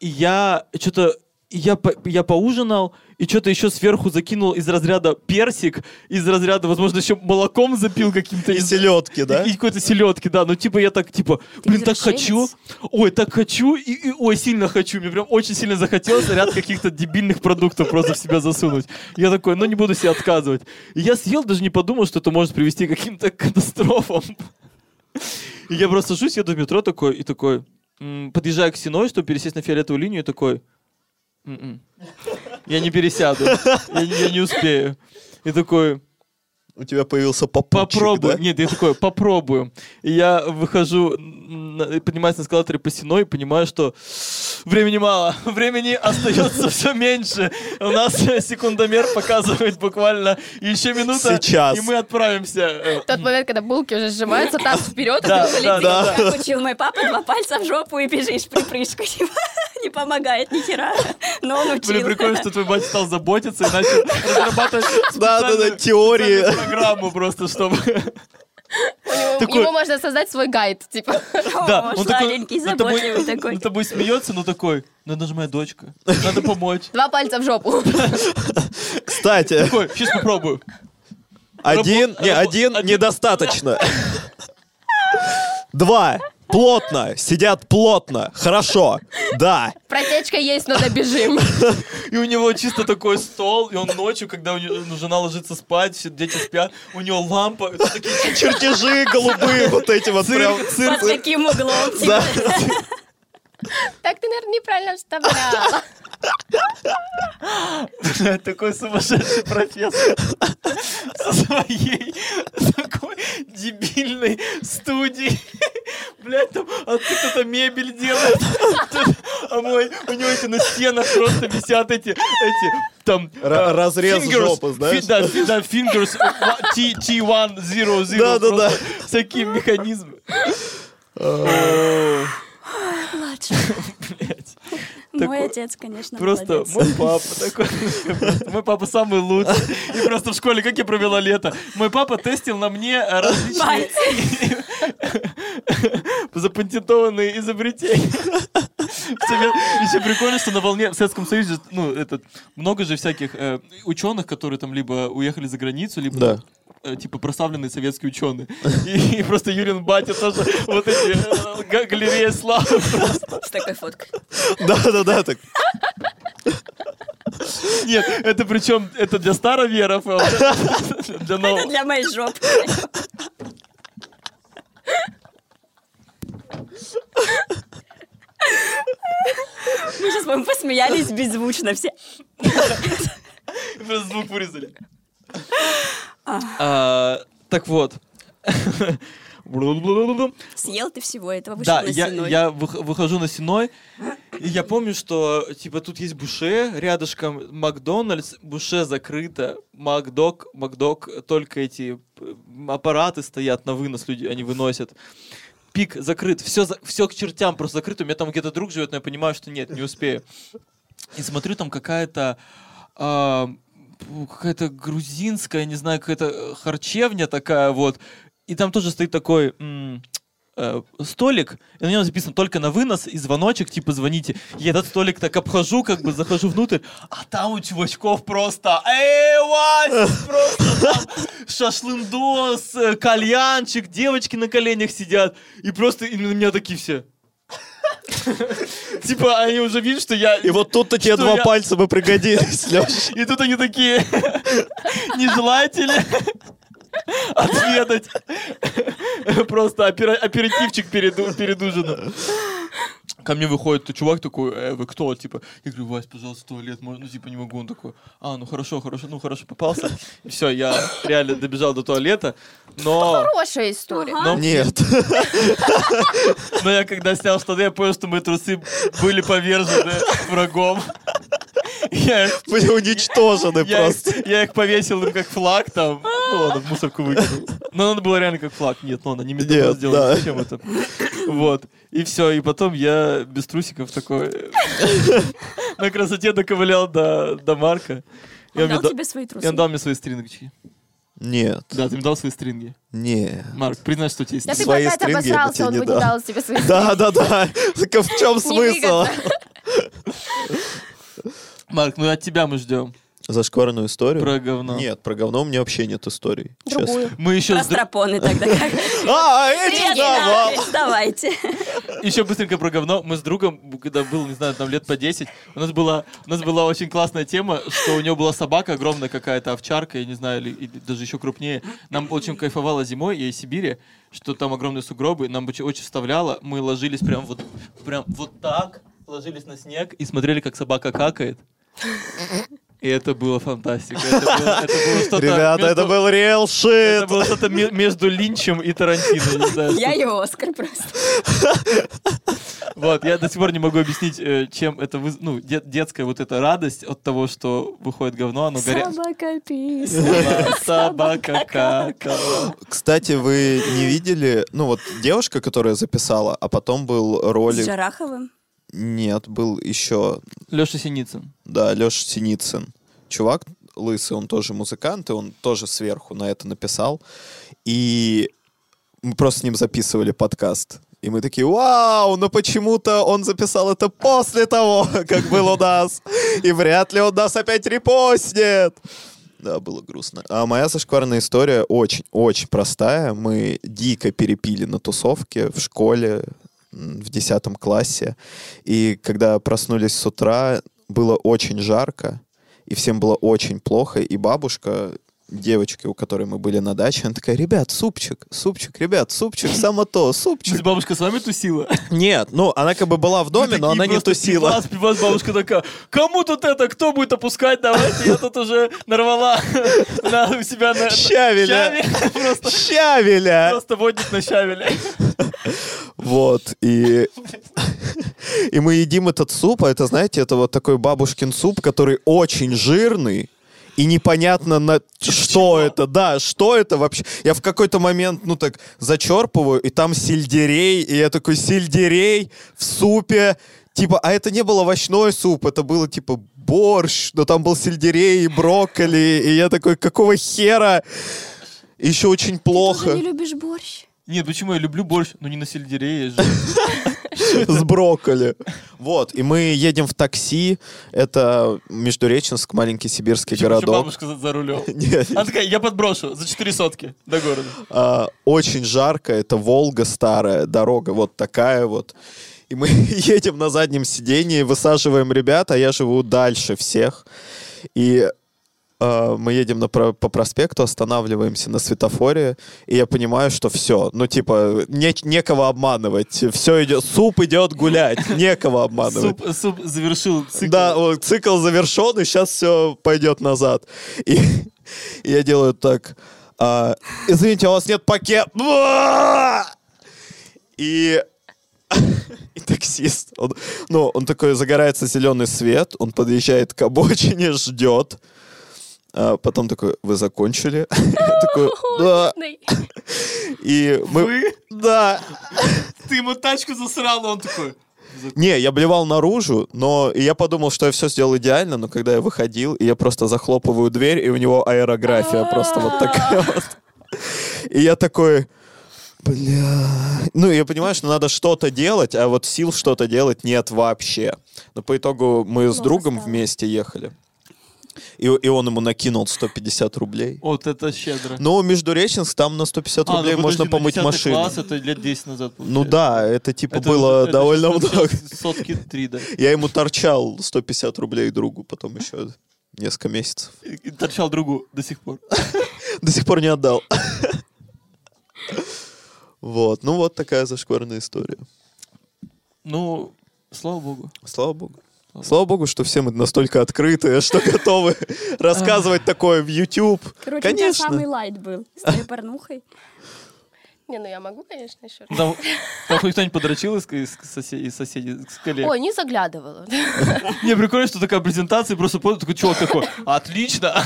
A: и я что-то, я, по- я поужинал, и что-то еще сверху закинул из разряда персик, из разряда, возможно, еще молоком запил каким-то.
B: И
A: знаю,
B: селедки, да?
A: и какой-то селедки, да. Ну, типа, я так, типа, блин, так хочу. Ой, так хочу. И, и, ой, сильно хочу. Мне прям очень сильно захотелось ряд каких-то дебильных продуктов просто в себя засунуть. Я такой, ну, не буду себе отказывать. И я съел, даже не подумал, что это может привести к каким-то катастрофам. И я просто сажусь, еду в метро такой, и такой, подъезжаю к Синой, чтобы пересесть на фиолетовую линию, и такой, «М-м, я не пересяду, я, не- я не успею. И такой,
B: У тебя появился попутчик,
A: Попробую.
B: да?
A: Нет, я такой, попробую. И я выхожу, поднимаюсь на эскалаторе по Сеной и понимаю, что времени мало. <laughs> Времени остается все меньше. У нас секундомер показывает буквально еще минута.
B: Сейчас.
A: И мы отправимся.
C: Тот момент, когда булки уже сжимаются, таз вперед, а ты уже летишь.
D: Как учил мой папа, два пальца в жопу и бежишь припрыжку. <laughs> Не помогает ни хера. <laughs> Но он учил.
A: Блин, прикольно, что твой батя стал заботиться и начал <laughs> разрабатывать
B: Да-да-да,
A: специальную-
B: теории.
A: программу просто, чтобы...
C: Него-
A: Такой-
C: Ему можно создать свой гайд, типа.
A: Да,
D: О,
A: он тобой-
D: заботливый <laughs> такой.
A: над тобой смеется, но такой, ну это же моя дочка, надо помочь.
C: Два пальца в жопу.
B: Кстати,
A: Такой, сейчас попробую.
B: один,
A: Рабо-
B: не, один- недостаточно. Два. Плотно. Сидят плотно. Хорошо. Да.
C: Протечка есть, но добежим.
A: И у него чисто такой стол, и он ночью, когда у него, жена ложится спать, все дети спят, у него лампа, это такие
B: Чертежи голубые вот эти вот прям.
D: Под таким углом.
C: Так ты, наверное, неправильно вставляла.
A: Блядь, такой сумасшедший профессор со своей такой дебильной студией. Блядь, там а кто-то мебель делает. А мой, у него эти на стенах просто висят эти, эти, там...
B: Ра-
A: а,
B: разрез
A: fingers,
B: жопы, знаешь?
A: фи- Да, фи- да, fingers T- T1, 0, 0.
B: Да-да-да.
A: Всякие механизмы.
D: Младший. Мой отец, конечно,
A: Просто мой папа такой, мой папа самый лучший. И просто в школе, как я провела лето, мой папа тестил на мне различные запатентованные изобретения. Еще прикольно, что на волне в Советском Союзе, ну, этот, много же всяких э, ученых, которые там либо уехали за границу, либо
B: Да.
A: Типа прославленные советские ученые. <laughs> И, и просто Юрин Батя тоже вот эти э, га- галереи славы.
D: С такой фоткой.
B: Да-да-да. так.
A: Нет, это причем это для староверов, а вот это для
D: Это
A: новых.
D: для моей жопы. Мы сейчас, по посмеялись беззвучно все.
A: Просто звук вырезали. А, Так вот.
D: Съел ты всего этого, вышел
A: Да,
D: на
A: я,
D: Сеной.
A: я вых- выхожу на Сеной, и я помню, что, типа, тут есть Буше, рядышком Макдональдс, Буше закрыто, Макдок, Макдок, только эти э, аппараты стоят на вынос, люди, они выносят. Пик закрыт, все, все к чертям просто закрыто, у меня там где-то друг живет, но я понимаю, что нет, не успею. И смотрю, там какая-то пу- какая-то грузинская, не знаю, какая-то э, харчевня такая вот. И там тоже стоит такой м, э, столик, и на нем записано только на вынос и звоночек, типа звоните. Я этот столик так обхожу, как бы захожу внутрь, а там у чувачков просто Эй, Вась! Просто там шашлындос, э, кальянчик, девочки на коленях сидят. И просто и на меня такие все. Типа, они уже видят, что я...
B: И вот тут-то тебе два пальца бы пригодились, Леш. <laughs>
A: И тут они такие, <laughs> не желаете отведать просто опера- оперативчик перед ужином? Ко мне выходит чувак такой, э, вы кто? Типа, я говорю, Вась, пожалуйста, туалет, можно, ну, типа, не могу. Он такой, а, ну хорошо, хорошо, ну хорошо, попался. И все, я реально добежал до туалета, но,
C: Хорошая история.
A: но,
B: Нет. <laughs>
A: но я когда снял штаны, я понял, что мои трусы были повержены врагом. Я, <laughs>
B: Были уничтожены просто.
A: я их повесил ну, как флаг там. <laughs> Ну ладно, в мусорку выкинул. Но надо было реально как флаг. Нет, ну ладно, не металлом
B: Нет,
A: сделано.
B: да.
A: Зачем это? Вот. И все. И потом я без трусиков такой <laughs> на красоте доковылял до, до Марка. И
D: Он дал
A: да-
D: тебе свои
A: и
D: трусы.
A: он дал мне свои стрингчики.
B: Нет,
A: Да, ты мне дал свои стринги.
B: не.
A: Марк, признай, что у тебя есть
C: Да ты
B: Свои
C: опять
B: стринги я тебе
C: он
B: не
C: бы не
B: дал.
C: тебе
B: Да, да, да. Так в чем смысл?
A: Марк, ну от тебя мы ждем.
B: Зашкварную историю?
A: Про говно.
B: Нет, про говно у меня вообще нет историй. честно.
C: Другую.
A: Мы еще,
D: Про
A: с
D: стропоны тогда как. <laughs>
B: А, эти давал!
D: Давайте.
A: еще быстренько про говно. Мы с другом, когда был, не знаю, там лет по 10, у нас была, у нас была очень классная тема, что у него была собака огромная какая-то, овчарка, я не знаю, или, или даже еще крупнее. Нам очень кайфовало зимой, я из Сибири, что там огромные сугробы, нам очень, очень вставляло. Мы ложились прям вот, прям вот так, ложились на снег и смотрели, как собака какает. И это было фантастика. Это было, это было что-то
B: Ребята, это
A: между-
B: был real
A: это
B: shit!
A: было что-то ме- между Линчем и Тарантино. не знаю,
D: Я и Оскар просто.
A: Вот, я до сих пор не могу объяснить, э, чем это, выз- ну, де- детская вот эта радость от того, что выходит говно, оно горячее.
D: Собака писала.
A: Собака какала.
B: Кстати, вы не видели, ну вот девушка, которая записала, а потом был
D: С
B: ролик...
D: Жараховым.
B: Нет, был еще,
A: Леша Синицын.
B: да, Леша Синицын. Чувак лысый, он тоже музыкант, и он тоже сверху на это написал. И мы просто с ним записывали подкаст. И мы такие, вау, но почему-то он записал это после того, <laughs> как был у нас. И вряд ли он нас опять репостнет. Да, было грустно. А моя зашкварная история очень-очень простая. Мы дико перепили на тусовке в школе в 10 классе. И когда проснулись с утра, было очень жарко, и всем было очень плохо. И бабушка, девочки, у которой мы были на даче, она такая, ребят, супчик, супчик, ребят, супчик, само то, супчик.
A: Бабушка с вами тусила?
B: Нет, ну, она как бы была в доме, но она не тусила.
A: Пивас, пивас, бабушка такая, кому тут это, кто будет опускать, давайте, я тут уже нарвала на у себя на...
B: Щавеля. Щавеля!
A: просто водник на щавеле.
B: Вот, и... И мы едим этот суп, а это, знаете, это вот такой бабушкин суп, который очень жирный, и непонятно, на что это, да, что это вообще. Я в какой-то момент, ну так, зачерпываю, и там сельдерей, и я такой, сельдерей в супе, типа, а это не был овощной суп, это было типа борщ, но там был сельдерей и брокколи, и я такой, какого хера? Еще очень
D: Ты
B: плохо.
D: не любишь борщ?
A: Нет, почему я люблю борщ, но не на сельдерее же. <laughs> <laughs>
B: с брокколи. Вот, и мы едем в такси. Это Междуреченск, маленький сибирский
A: Почему еще
B: городок.
A: бабушка за, за рулем? <laughs>
B: Нет,
A: Она такая, я подброшу за 4 сотки до города.
B: а, очень жарко, это Волга старая, дорога вот такая вот. И мы <laughs> едем на заднем сидении, высаживаем ребят, а я живу дальше всех. И а, мы едем на по проспекту, останавливаемся на светофоре, и я понимаю, что все, ну типа не- некого обманывать, все идет, суп идет гулять, некого обманывать.
A: Суп, суп завершил цикл.
B: Да, вот цикл завершен, и сейчас все пойдет назад. И, <laughs> я делаю так. а, Извините, у вас нет пакета. И, <laughs> и таксист, он, ну, он такой, загорается зеленый свет, он подъезжает к обочине, ждет. А потом такой, вы закончили? <laughs> Я такой, <laughs> да. <laughs> И мы...
A: Вы?
B: Да.
A: Ты ему тачку засрал, он такой...
B: Не, я блевал наружу, но я подумал, что я все сделал идеально, но когда я выходил, я просто захлопываю дверь, и у него аэрография просто вот такая вот. И я такой, бля... Ну, я понимаю, что надо что-то делать, а вот сил что-то делать нет вообще. Но по итогу мы с другом вместе ехали. И, и он ему накинул 150 рублей.
A: Вот это щедро.
B: Ну, Междуреченск, там на 150
A: А, ну
B: рублей
A: подожди,
B: можно
A: ну
B: помыть
A: 10
B: машину.
A: класс, это лет 10 назад
B: Ну
A: получается.
B: да, это типа
A: Это
B: было
A: это
B: довольно
A: сейчас-
B: много.
A: Сотки три, да.
B: Я ему торчал 150 рублей другу, потом еще несколько месяцев.
A: И- и торчал другу до сих пор. <laughs>
B: До сих пор не отдал. Вот, ну вот такая зашкварная история.
A: Ну, слава богу.
B: Слава богу. Слава богу, что все мы настолько открытые, <laughs> что готовы рассказывать такое в YouTube.
D: Короче, у тебя
B: Конечно.
D: самый лайт был с твоей порнухой.
C: Не, ну я могу, конечно, еще.
A: Там, там хоть кто-нибудь подрочил из, из, сосе- из соседей, из коллег?
C: Ой, не заглядывала. <laughs>
A: Не, прикольно, что такая презентация, просто понял, такой чувак такой, отлично. <laughs>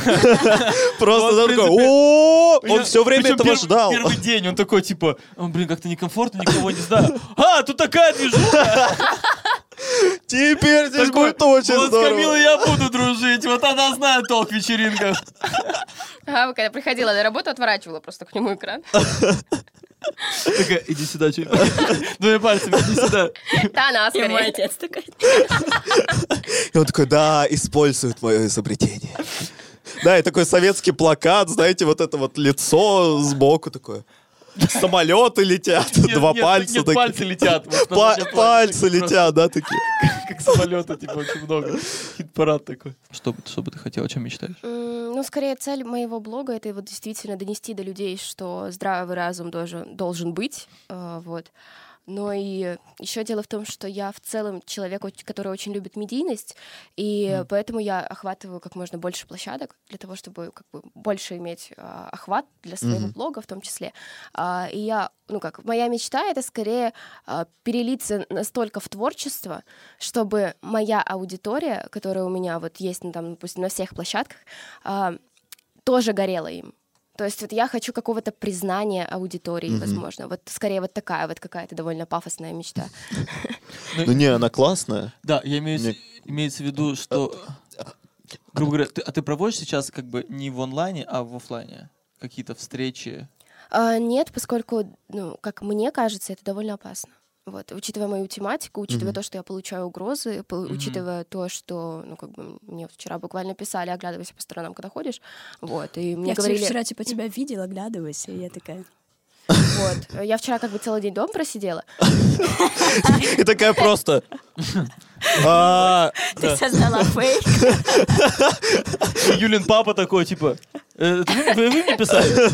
B: Просто такой, о он все время этого ждал.
A: Первый день он такой, типа, «О, блин, как-то некомфортно, никого не знаю. А, тут такая движуха.
B: Теперь здесь
A: Такой,
B: будет очень
A: Вот с Камилой
B: здорово.
A: я буду дружить, вот она знает толк в вечеринках.
C: Ага, когда приходила на работу, отворачивала просто к нему экран.
A: Такая, иди сюда, чуть. <laughs> Двумя пальцами, иди сюда.
C: Да, она
D: И мой
C: скорее.
D: отец такой. <laughs>
B: И он такой, да, используют мое изобретение. Да, и такой советский плакат, знаете, вот это вот лицо сбоку такое. Самолеты летят, два пальца
A: нет,
B: такие.
A: пальцы летят.
B: Пальцы летят, да, такие.
A: Как самолеты, типа, очень много. Хит-парад такой. Что, бы- что бы ты хотел, о чем мечтаешь?
C: Ну, скорее, цель моего блога — это вот действительно донести до людей, что здравый разум должен, должен быть, э, вот. Но и еще дело в том, что я в целом человек, который очень любит медийность, и поэтому я охватываю как можно больше площадок для того, чтобы как бы больше иметь а, охват для своего
B: Мгм.
C: блога в том числе. А, и я, ну как, моя мечта — это скорее а, перелиться настолько в творчество, чтобы моя аудитория, которая у меня вот есть, ну, там, допустим, на всех площадках, а, тоже горела им. То есть вот я хочу какого-то признания аудитории,
B: Мгм.
C: возможно. Вот скорее вот такая вот какая-то довольно пафосная мечта. <laughs>
B: Ну не, она классная.
A: Да, я имею, в-
B: Мне-
A: имеется в виду, что, грубо говоря, ты, а ты проводишь сейчас как бы не в онлайне, а в оффлайне? Какие-то встречи?
C: А, нет, поскольку, ну, как мне кажется, это довольно опасно. Вот, учитывая мою тематику, учитывая
B: Мгм.
C: то, что я получаю угрозы, по-
A: Мгм.
C: учитывая то, что, ну, как бы мне вчера буквально писали, оглядывайся по сторонам, когда ходишь, вот, и мне
D: Я
C: говорили,
D: вчера типа тебя видела, оглядывайся, и я такая...
C: вот, я вчера как бы целый день дома просидела,
B: И такая просто... <laughs> «А,
D: Ты создала фейк.
A: Юлин папа такой, типа, «Э, вы мне писали?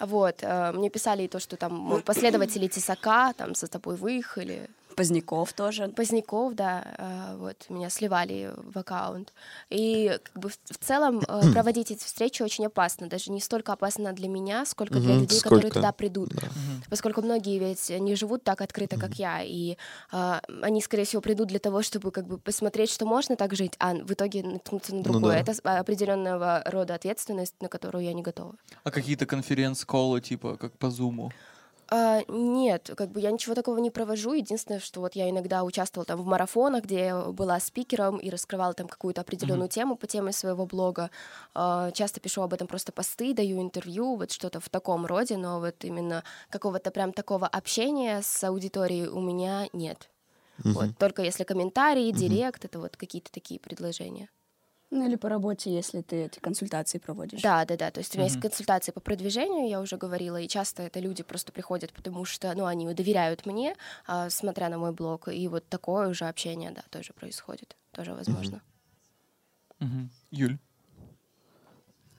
C: Вот, э, мне писали и то, что там <clears throat> последователи Тесака, там, за тобой выехали,
D: Поздняков тоже.
C: Поздняков, да, э, вот, меня сливали в аккаунт. И как бы в, целом э, проводить эти встречи очень опасно. Даже не столько опасно для меня, сколько для людей, которые
B: сколько?
C: туда придут.
B: Да.
C: Поскольку многие ведь не живут так открыто, как я, и э, они, скорее всего, придут для того, чтобы как бы посмотреть, что можно так жить, а в итоге наткнуться на
B: Ну
C: другое.
B: да.
C: Это определенного рода ответственность, на которую я не готова.
A: А какие-то конференц-колы, типа, как по зуму?
C: А, нет, как бы я ничего такого не провожу. Единственное, что вот я иногда участвовала там в марафонах, где я была спикером и раскрывала там какую-то определенную тему по теме своего блога. А, часто пишу об этом просто посты, даю интервью, вот что-то в таком роде, но вот именно какого-то прям такого общения с аудиторией у меня нет. Вот, только если комментарии, директ, это вот какие-то такие предложения.
D: Ну или по работе, если ты эти консультации проводишь.
C: Да, да, да. То есть у меня есть
A: Мгм.
C: консультации по продвижению, я уже говорила, и часто это люди просто приходят, потому что, ну, они доверяют мне, а, смотря на мой блог, и вот такое уже общение, да, тоже происходит, тоже возможно.
A: Мгм. Юль?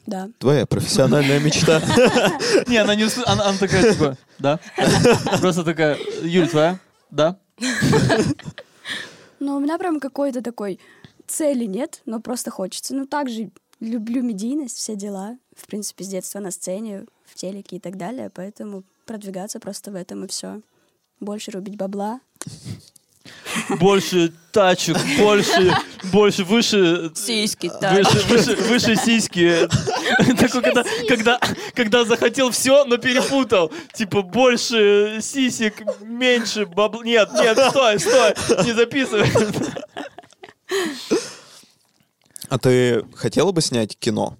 D: Да.
B: Твоя профессиональная мечта. <laughs>
A: Не, она не она такая, типа, да? Просто такая, Юль, твоя? Да?
D: Ну, у меня прям какой-то такой цели нет, но просто хочется. Ну, также люблю медийность, все дела. В принципе, с детства на сцене, в телеке и так далее. Поэтому продвигаться просто в этом и все. Больше рубить бабла.
A: Больше тачек, больше, больше, выше...
D: Сиськи,
A: Выше, выше, выше сиськи. Такой, когда, когда, когда захотел все, но перепутал. Типа больше сисек, меньше бабла. Нет, нет, стой, стой, не записывай.
B: А ты хотела бы снять кино?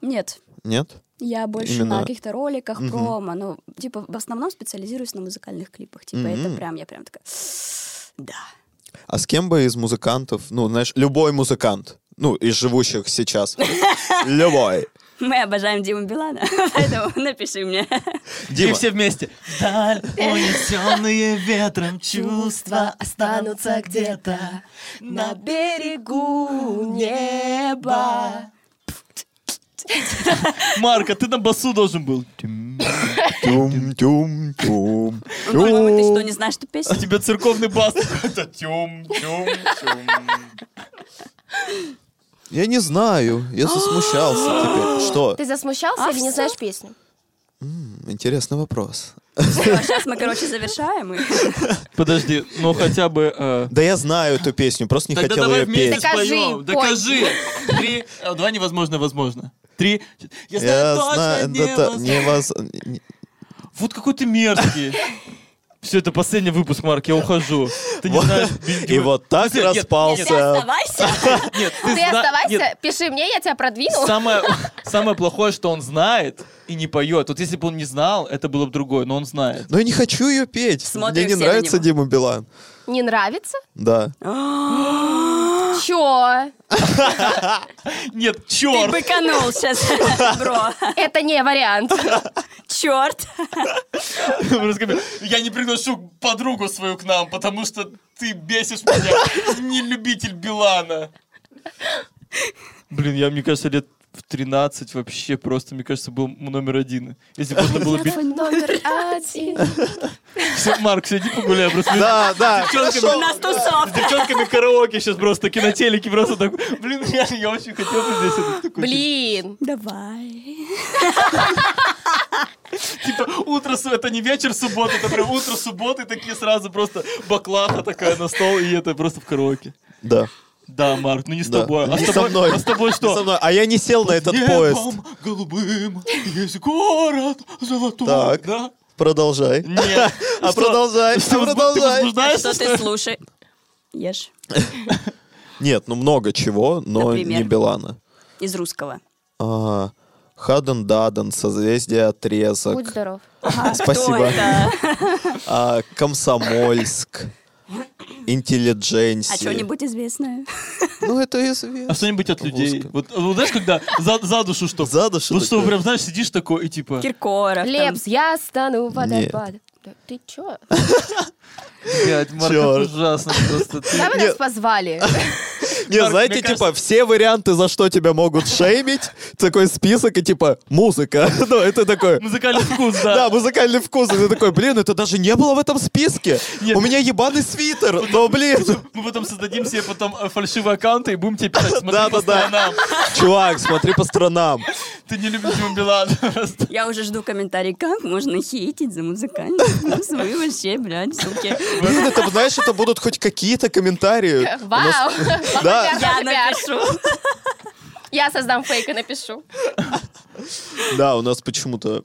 D: Нет,
B: Нет?
D: я больше
B: Именно-
D: на каких-то роликах,
B: Мгм.
D: промо. Ну, типа, в основном специализируюсь на музыкальных клипах. Типа, это
B: Мгм.
D: прям, я прям такая... Да.
B: А с кем бы из музыкантов, ну, знаешь, любой музыкант, ну, из живущих сейчас, <laughs> любой.
D: Мы обожаем Диму Билана, <laughs> поэтому <laughs> напиши мне.
A: И
B: Дима,
A: все вместе. Даль, унесенные ветром чувства
C: останутся где-то на берегу неба.
A: Марка, ты на басу должен был.
B: тюм-тюм-тюм.
D: По-моему, ты что,
B: тюм.
D: не знаешь эту
A: А
D: песню?
A: тебе церковный бас <laughs> какой-то. Тюм, тюм, тюм.
B: Я не знаю, я засмущался теперь. Что?
C: Ты засмущался
D: А
C: или не
D: всё?
C: знаешь песню?
B: М, Интересный вопрос.
D: Сейчас мы, короче, завершаем. и- <laughs>
A: Подожди, ну хотя бы... э,
B: Да я знаю эту песню, просто не
A: Тогда
B: хотел
A: давай
B: ее
A: вместе
B: петь.
C: Докажи,
A: споем.
C: пой.
A: Докажи. Три, а, два невозможно, возможно. Три. Я знаю
B: Я
A: точно
B: знаю, это
A: невозможно.
B: невоз- не-
A: Вот какой ты мерзкий. Все, это последний выпуск, Марк, я ухожу. Ты не знаешь...
B: И вот так
A: нет,
D: Ты
B: распался.
D: оставайся.
C: Ты оставайся, пиши мне, я тебя продвину.
A: Самое плохое, что он знает и не поет. Вот если бы он не знал, это было бы другое, но он знает.
B: Но я не хочу ее петь.
D: Смотрим
B: Мне не нравится. Дима Билан.
C: Не нравится?
B: Да. <gasps>
C: Чё? <laughs>
A: Нет,
D: Ты
A: черт!
D: быканул сейчас, <laughs> бро.
C: Это не вариант. <laughs>
D: Черт.
A: Я не приглашу подругу свою к нам, потому что ты бесишь меня. Не любитель Билана. Блин, я, мне кажется, лет в 13 вообще просто, мне кажется, был номер один. Если можно было бить...
C: Номер один.
A: Марк, сиди погуляй, просто...
B: Да, да.
A: девчонками-
D: нас.
A: С девчонками караоке сейчас просто телеке просто так. Блин, я, я очень хотел бы здесь это такой,
C: Блин.
D: Давай.
A: Типа утро это не вечер субботы, это прям утро субботы, такие сразу просто баклаха такая на стол, и это просто в караоке.
B: Да.
A: Да, Марк, ну не с
B: да.
A: тобой. А
B: Не
A: с
B: со
A: тобой,
B: мной.
A: а с тобой что?
B: со мной. А я не сел на этот
A: Небом
B: поезд.
A: голубым есть город золотой.
B: Так.
A: Да?
B: Продолжай.
A: Нет. <laughs>
B: А
A: Что?
B: продолжай,
A: Что,
B: а
A: возбу-
B: продолжай.
A: Ты возбуждаешься,
D: Что
A: что
D: ты
A: ли?
D: слушай? Ешь. <laughs>
B: Нет, ну много чего, но
D: Например?
B: не Билана.
D: Из русского.
B: А, Хаден Даден, созвездие отрезок.
C: Будь здоров.
B: Спасибо.
D: Кто это? <laughs>
B: А, Комсомольск. Интеллидженси.
D: А что-нибудь известное?
B: Ну, это известно.
A: А что-нибудь от людей? Вот, вот знаешь, когда за, за душу что?
B: За душу
A: Вот что прям, знаешь, сидишь такой и типа...
D: Киркоров.
C: Лепс, я стану водопадом. Да Ты чё? <laughs>
A: Блядь, Марк, ужасно просто.
C: Вы
B: Нет.
C: нас позвали? <laughs>
B: Не,
A: Марк,
B: знаете, типа,
A: кажется-
B: все варианты, за что тебя могут шеймить, такой список, и типа, музыка. <laughs> Ну, это такой...
A: Музыкальный вкус,
B: Да,
A: да.
B: музыкальный вкус. И ты такой, блин, это даже не было в этом списке.
A: Нет.
B: У меня ебаный свитер, но, блин. <laughs>
A: Мы потом создадим себе потом э, фальшивые аккаунты и будем тебе писать, смотри
B: Да,
A: по
B: да, да.
A: сторонам.
B: Чувак, смотри по сторонам.
A: Ты не любишь Диму Билана. просто.
D: Я уже жду комментарий, как можно хейтить за музыкальный вкус. Вы вообще, блядь, суки.
B: Блин, это, знаешь, это будут хоть какие-то комментарии. Нас- <laughs>
C: Вау!
B: Да.
D: Я напишу.
C: Я создам фейк и напишу.
B: Да, у нас почему-то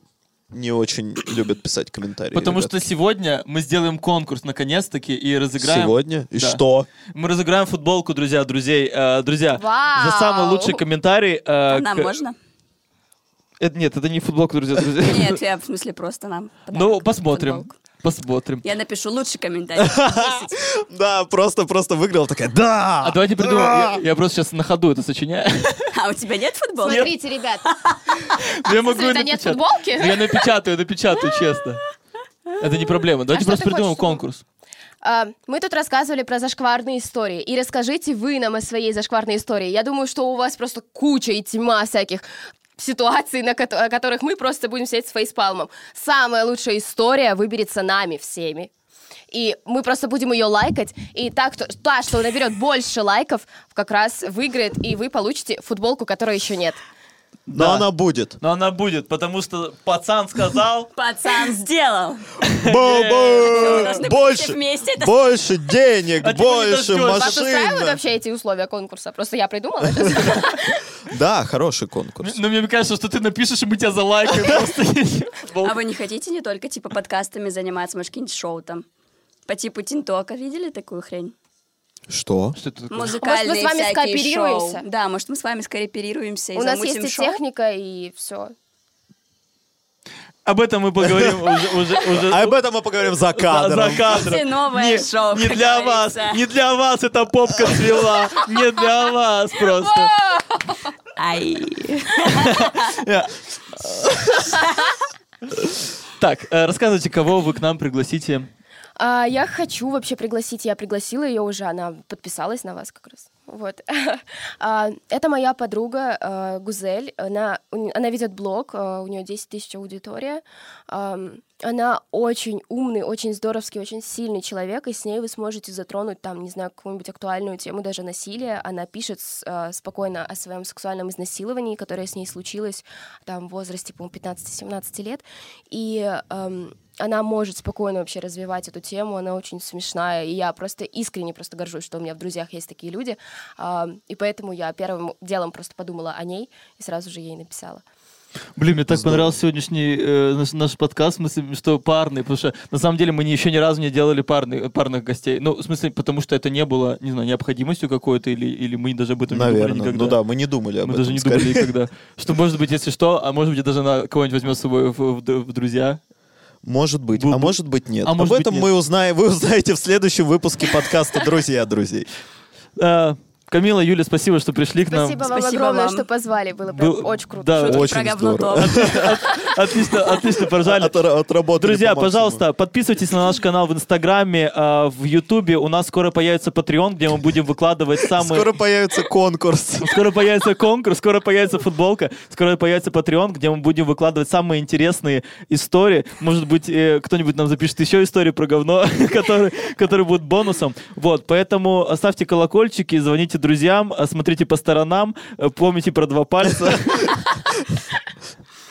B: не очень любят писать комментарии.
A: Потому
B: ребят.
A: что сегодня мы сделаем конкурс наконец-таки и разыграем...
B: Сегодня? И
A: Да.
B: что?
A: Мы разыграем футболку, друзья, друзей. Э, друзья,
C: Вау!
A: за самый лучший комментарий... э,
D: Нам
A: к-
D: можно?
A: Это- нет, это не футболка, друзья, друзья.
D: Нет, я в смысле просто нам.
A: Ну, посмотрим.
D: футболку.
A: Посмотрим.
D: Я напишу лучший комментарий. 10. <laughs>
B: Да, просто-просто выиграл, такая, да!
A: А давайте придумаем. Я, просто сейчас на ходу это сочиняю. <laughs>
D: А у тебя нет футболки?
C: Смотрите, ребят, <laughs>
A: Я могу
C: это нет футболки?
A: Я напечатаю, напечатаю, честно. Это не проблема. Давайте просто придумаем конкурс.
C: А, Мы тут рассказывали про зашкварные истории. И расскажите вы нам о своей зашкварной истории. Я думаю, что у вас просто куча и тьма всяких ситуаций, на которых мы просто будем сидеть с фейспалмом. Самая лучшая история выберется нами всеми. И мы просто будем ее лайкать. И та, кто, та, что наберет больше лайков, как раз выиграет, и вы получите футболку, которой еще нет.
B: Но
A: Да.
B: она будет.
A: Но она будет, потому что пацан сказал... <laughs>
D: Пацан сделал.
B: Больше,
D: все вместе, это-
B: больше денег,
A: А
B: больше
A: дождёшься.
C: Вас
B: машин.
C: вообще эти условия конкурса? Просто я придумала.
B: Да, хороший конкурс.
A: Но мне кажется, что ты напишешь, и мы тебя залайкаем. <laughs>
D: А вы не хотите не только типа подкастами заниматься, может, какие-нибудь шоу там? По типу Тинтока видели такую хрень?
B: Что?
A: Что это такое?
D: Музыкальные
C: с вами скооперируемся?
D: шоу. Да, может, мы с вами скооперируемся и
C: У нас есть и техника, и все.
A: Об этом мы поговорим <laughs> уже... уже, уже
B: об этом мы поговорим за
A: за,
B: кадром.
A: за кадром.
D: Все новое
A: Не,
D: шоу,
A: не для вас, не для вас эта попка цвела, не для вас просто.
D: Ай. <laughs>
A: Так, э, рассказывайте, кого вы к нам пригласите.
C: А я хочу вообще пригласить, я пригласила ее уже, она подписалась на вас как раз. Вот. <laughs> А, Это моя подруга э, Гузель. Она, у она ведет блог, э, у нее 10 тысяч аудитория. Ам, Она очень умный, очень здоровский, очень сильный человек, и с ней вы сможете затронуть там, не знаю, какую-нибудь актуальную тему даже насилия. Она пишет э, спокойно о своем сексуальном изнасиловании, которое с ней случилось там в возрасте, по-моему, 15-17 лет. И эм, она может спокойно вообще развивать эту тему, она очень смешная, и я просто искренне просто горжусь, что у меня в друзьях есть такие люди, А, и поэтому я первым делом просто подумала о ней и сразу же ей написала.
A: Блин, мне так понравился сегодняшний э, наш, наш подкаст, в смысле, что парный, потому что на самом деле мы не, еще ни разу не делали парный, парных гостей. Ну, в смысле, потому что это не было, не знаю, необходимостью какой-то, или, или мы даже об этом не думали
B: Наверное.
A: никогда.
B: Ну да, мы не думали об
A: Мы
B: этом.
A: даже не
B: скорее.
A: думали никогда. <laughs> Что, может быть, если что, а может быть, даже на кого-нибудь возьмет с собой в, в- в друзья.
B: Может быть,
A: Бу-
B: а может быть нет.
A: а
B: Об
A: быть,
B: этом
A: нет.
B: мы узнаем, вы узнаете в следующем выпуске подкаста «Друзья друзей».
A: Камила, Юля, спасибо, что пришли к нам.
C: Спасибо вам
D: Спасибо
C: огромное,
D: вам.
C: что позвали, было прям
A: Был-
C: очень круто.
A: да,
C: Шутки
B: очень
D: про говно
B: здорово.
A: Отлично, отлично поржали.
B: От- отработали
A: Друзья, пожалуйста, подписывайтесь на наш канал в Инстаграме, а, в Ютубе. У нас скоро появится Patreon, где мы будем выкладывать самые...
B: Скоро появится конкурс.
A: Скоро появится конкурс, скоро появится футболка, скоро появится Patreon, где мы будем выкладывать самые интересные истории. Может быть, э, кто-нибудь нам запишет еще историю про говно, <laughs> который будет бонусом. Вот, поэтому ставьте колокольчики, звоните друзьям, а, смотрите по сторонам, э, помните про два пальца.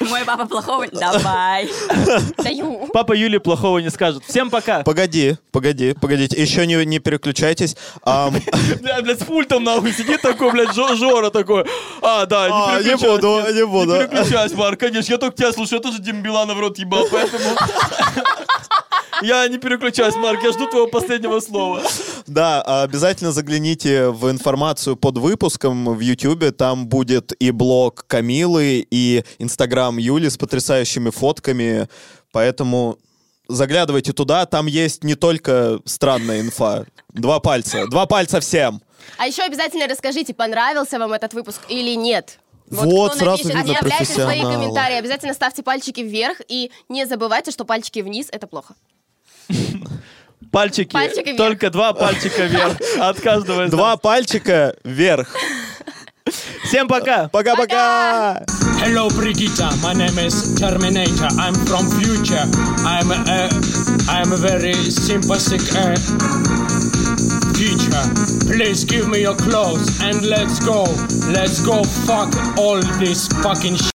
D: Мой папа плохого... Давай. <laughs>
C: Даю.
A: Папа Юли плохого не скажет. Всем пока.
B: Погоди, погоди, погодите. Еще не, не переключайтесь. Ам, <laughs>
A: Бля, блядь, с пультом нахуй сидит такой, блядь, Жо- Жора такой. А, да,
B: А,
A: не
B: не
A: переключайся.
B: буду, не буду.
A: Не переключайся, Марк, конечно, я только тебя слушаю, я тоже Дим Билана в рот ебал, поэтому... <laughs> Я не переключаюсь, Марк, я жду твоего последнего слова.
B: Да, обязательно загляните в информацию под выпуском в YouTube. Там будет и блог Камилы, и Инстаграм Юли с потрясающими фотками. Поэтому заглядывайте туда. Там есть не только странная инфа. Два пальца. Два пальца всем.
C: А еще обязательно расскажите, понравился вам этот выпуск или нет.
B: Вот,
C: кто
B: сразу
C: напишет,
B: видно
C: Оставляйте свои комментарии, обязательно ставьте пальчики вверх и не забывайте, что пальчики вниз — это плохо.
A: Пальчики,
C: Пальчики вверх.
A: только два пальчика вверх от каждого из
B: Два
A: нас.
B: пальчика вверх.
A: Всем пока.
B: Пока-пока.
E: Hello, Brigitta. My name is Terminator. I'm from future. I'm a, I'm a very sympathetic uh, future. Please give me your clothes and let's go. Let's go fuck all this fucking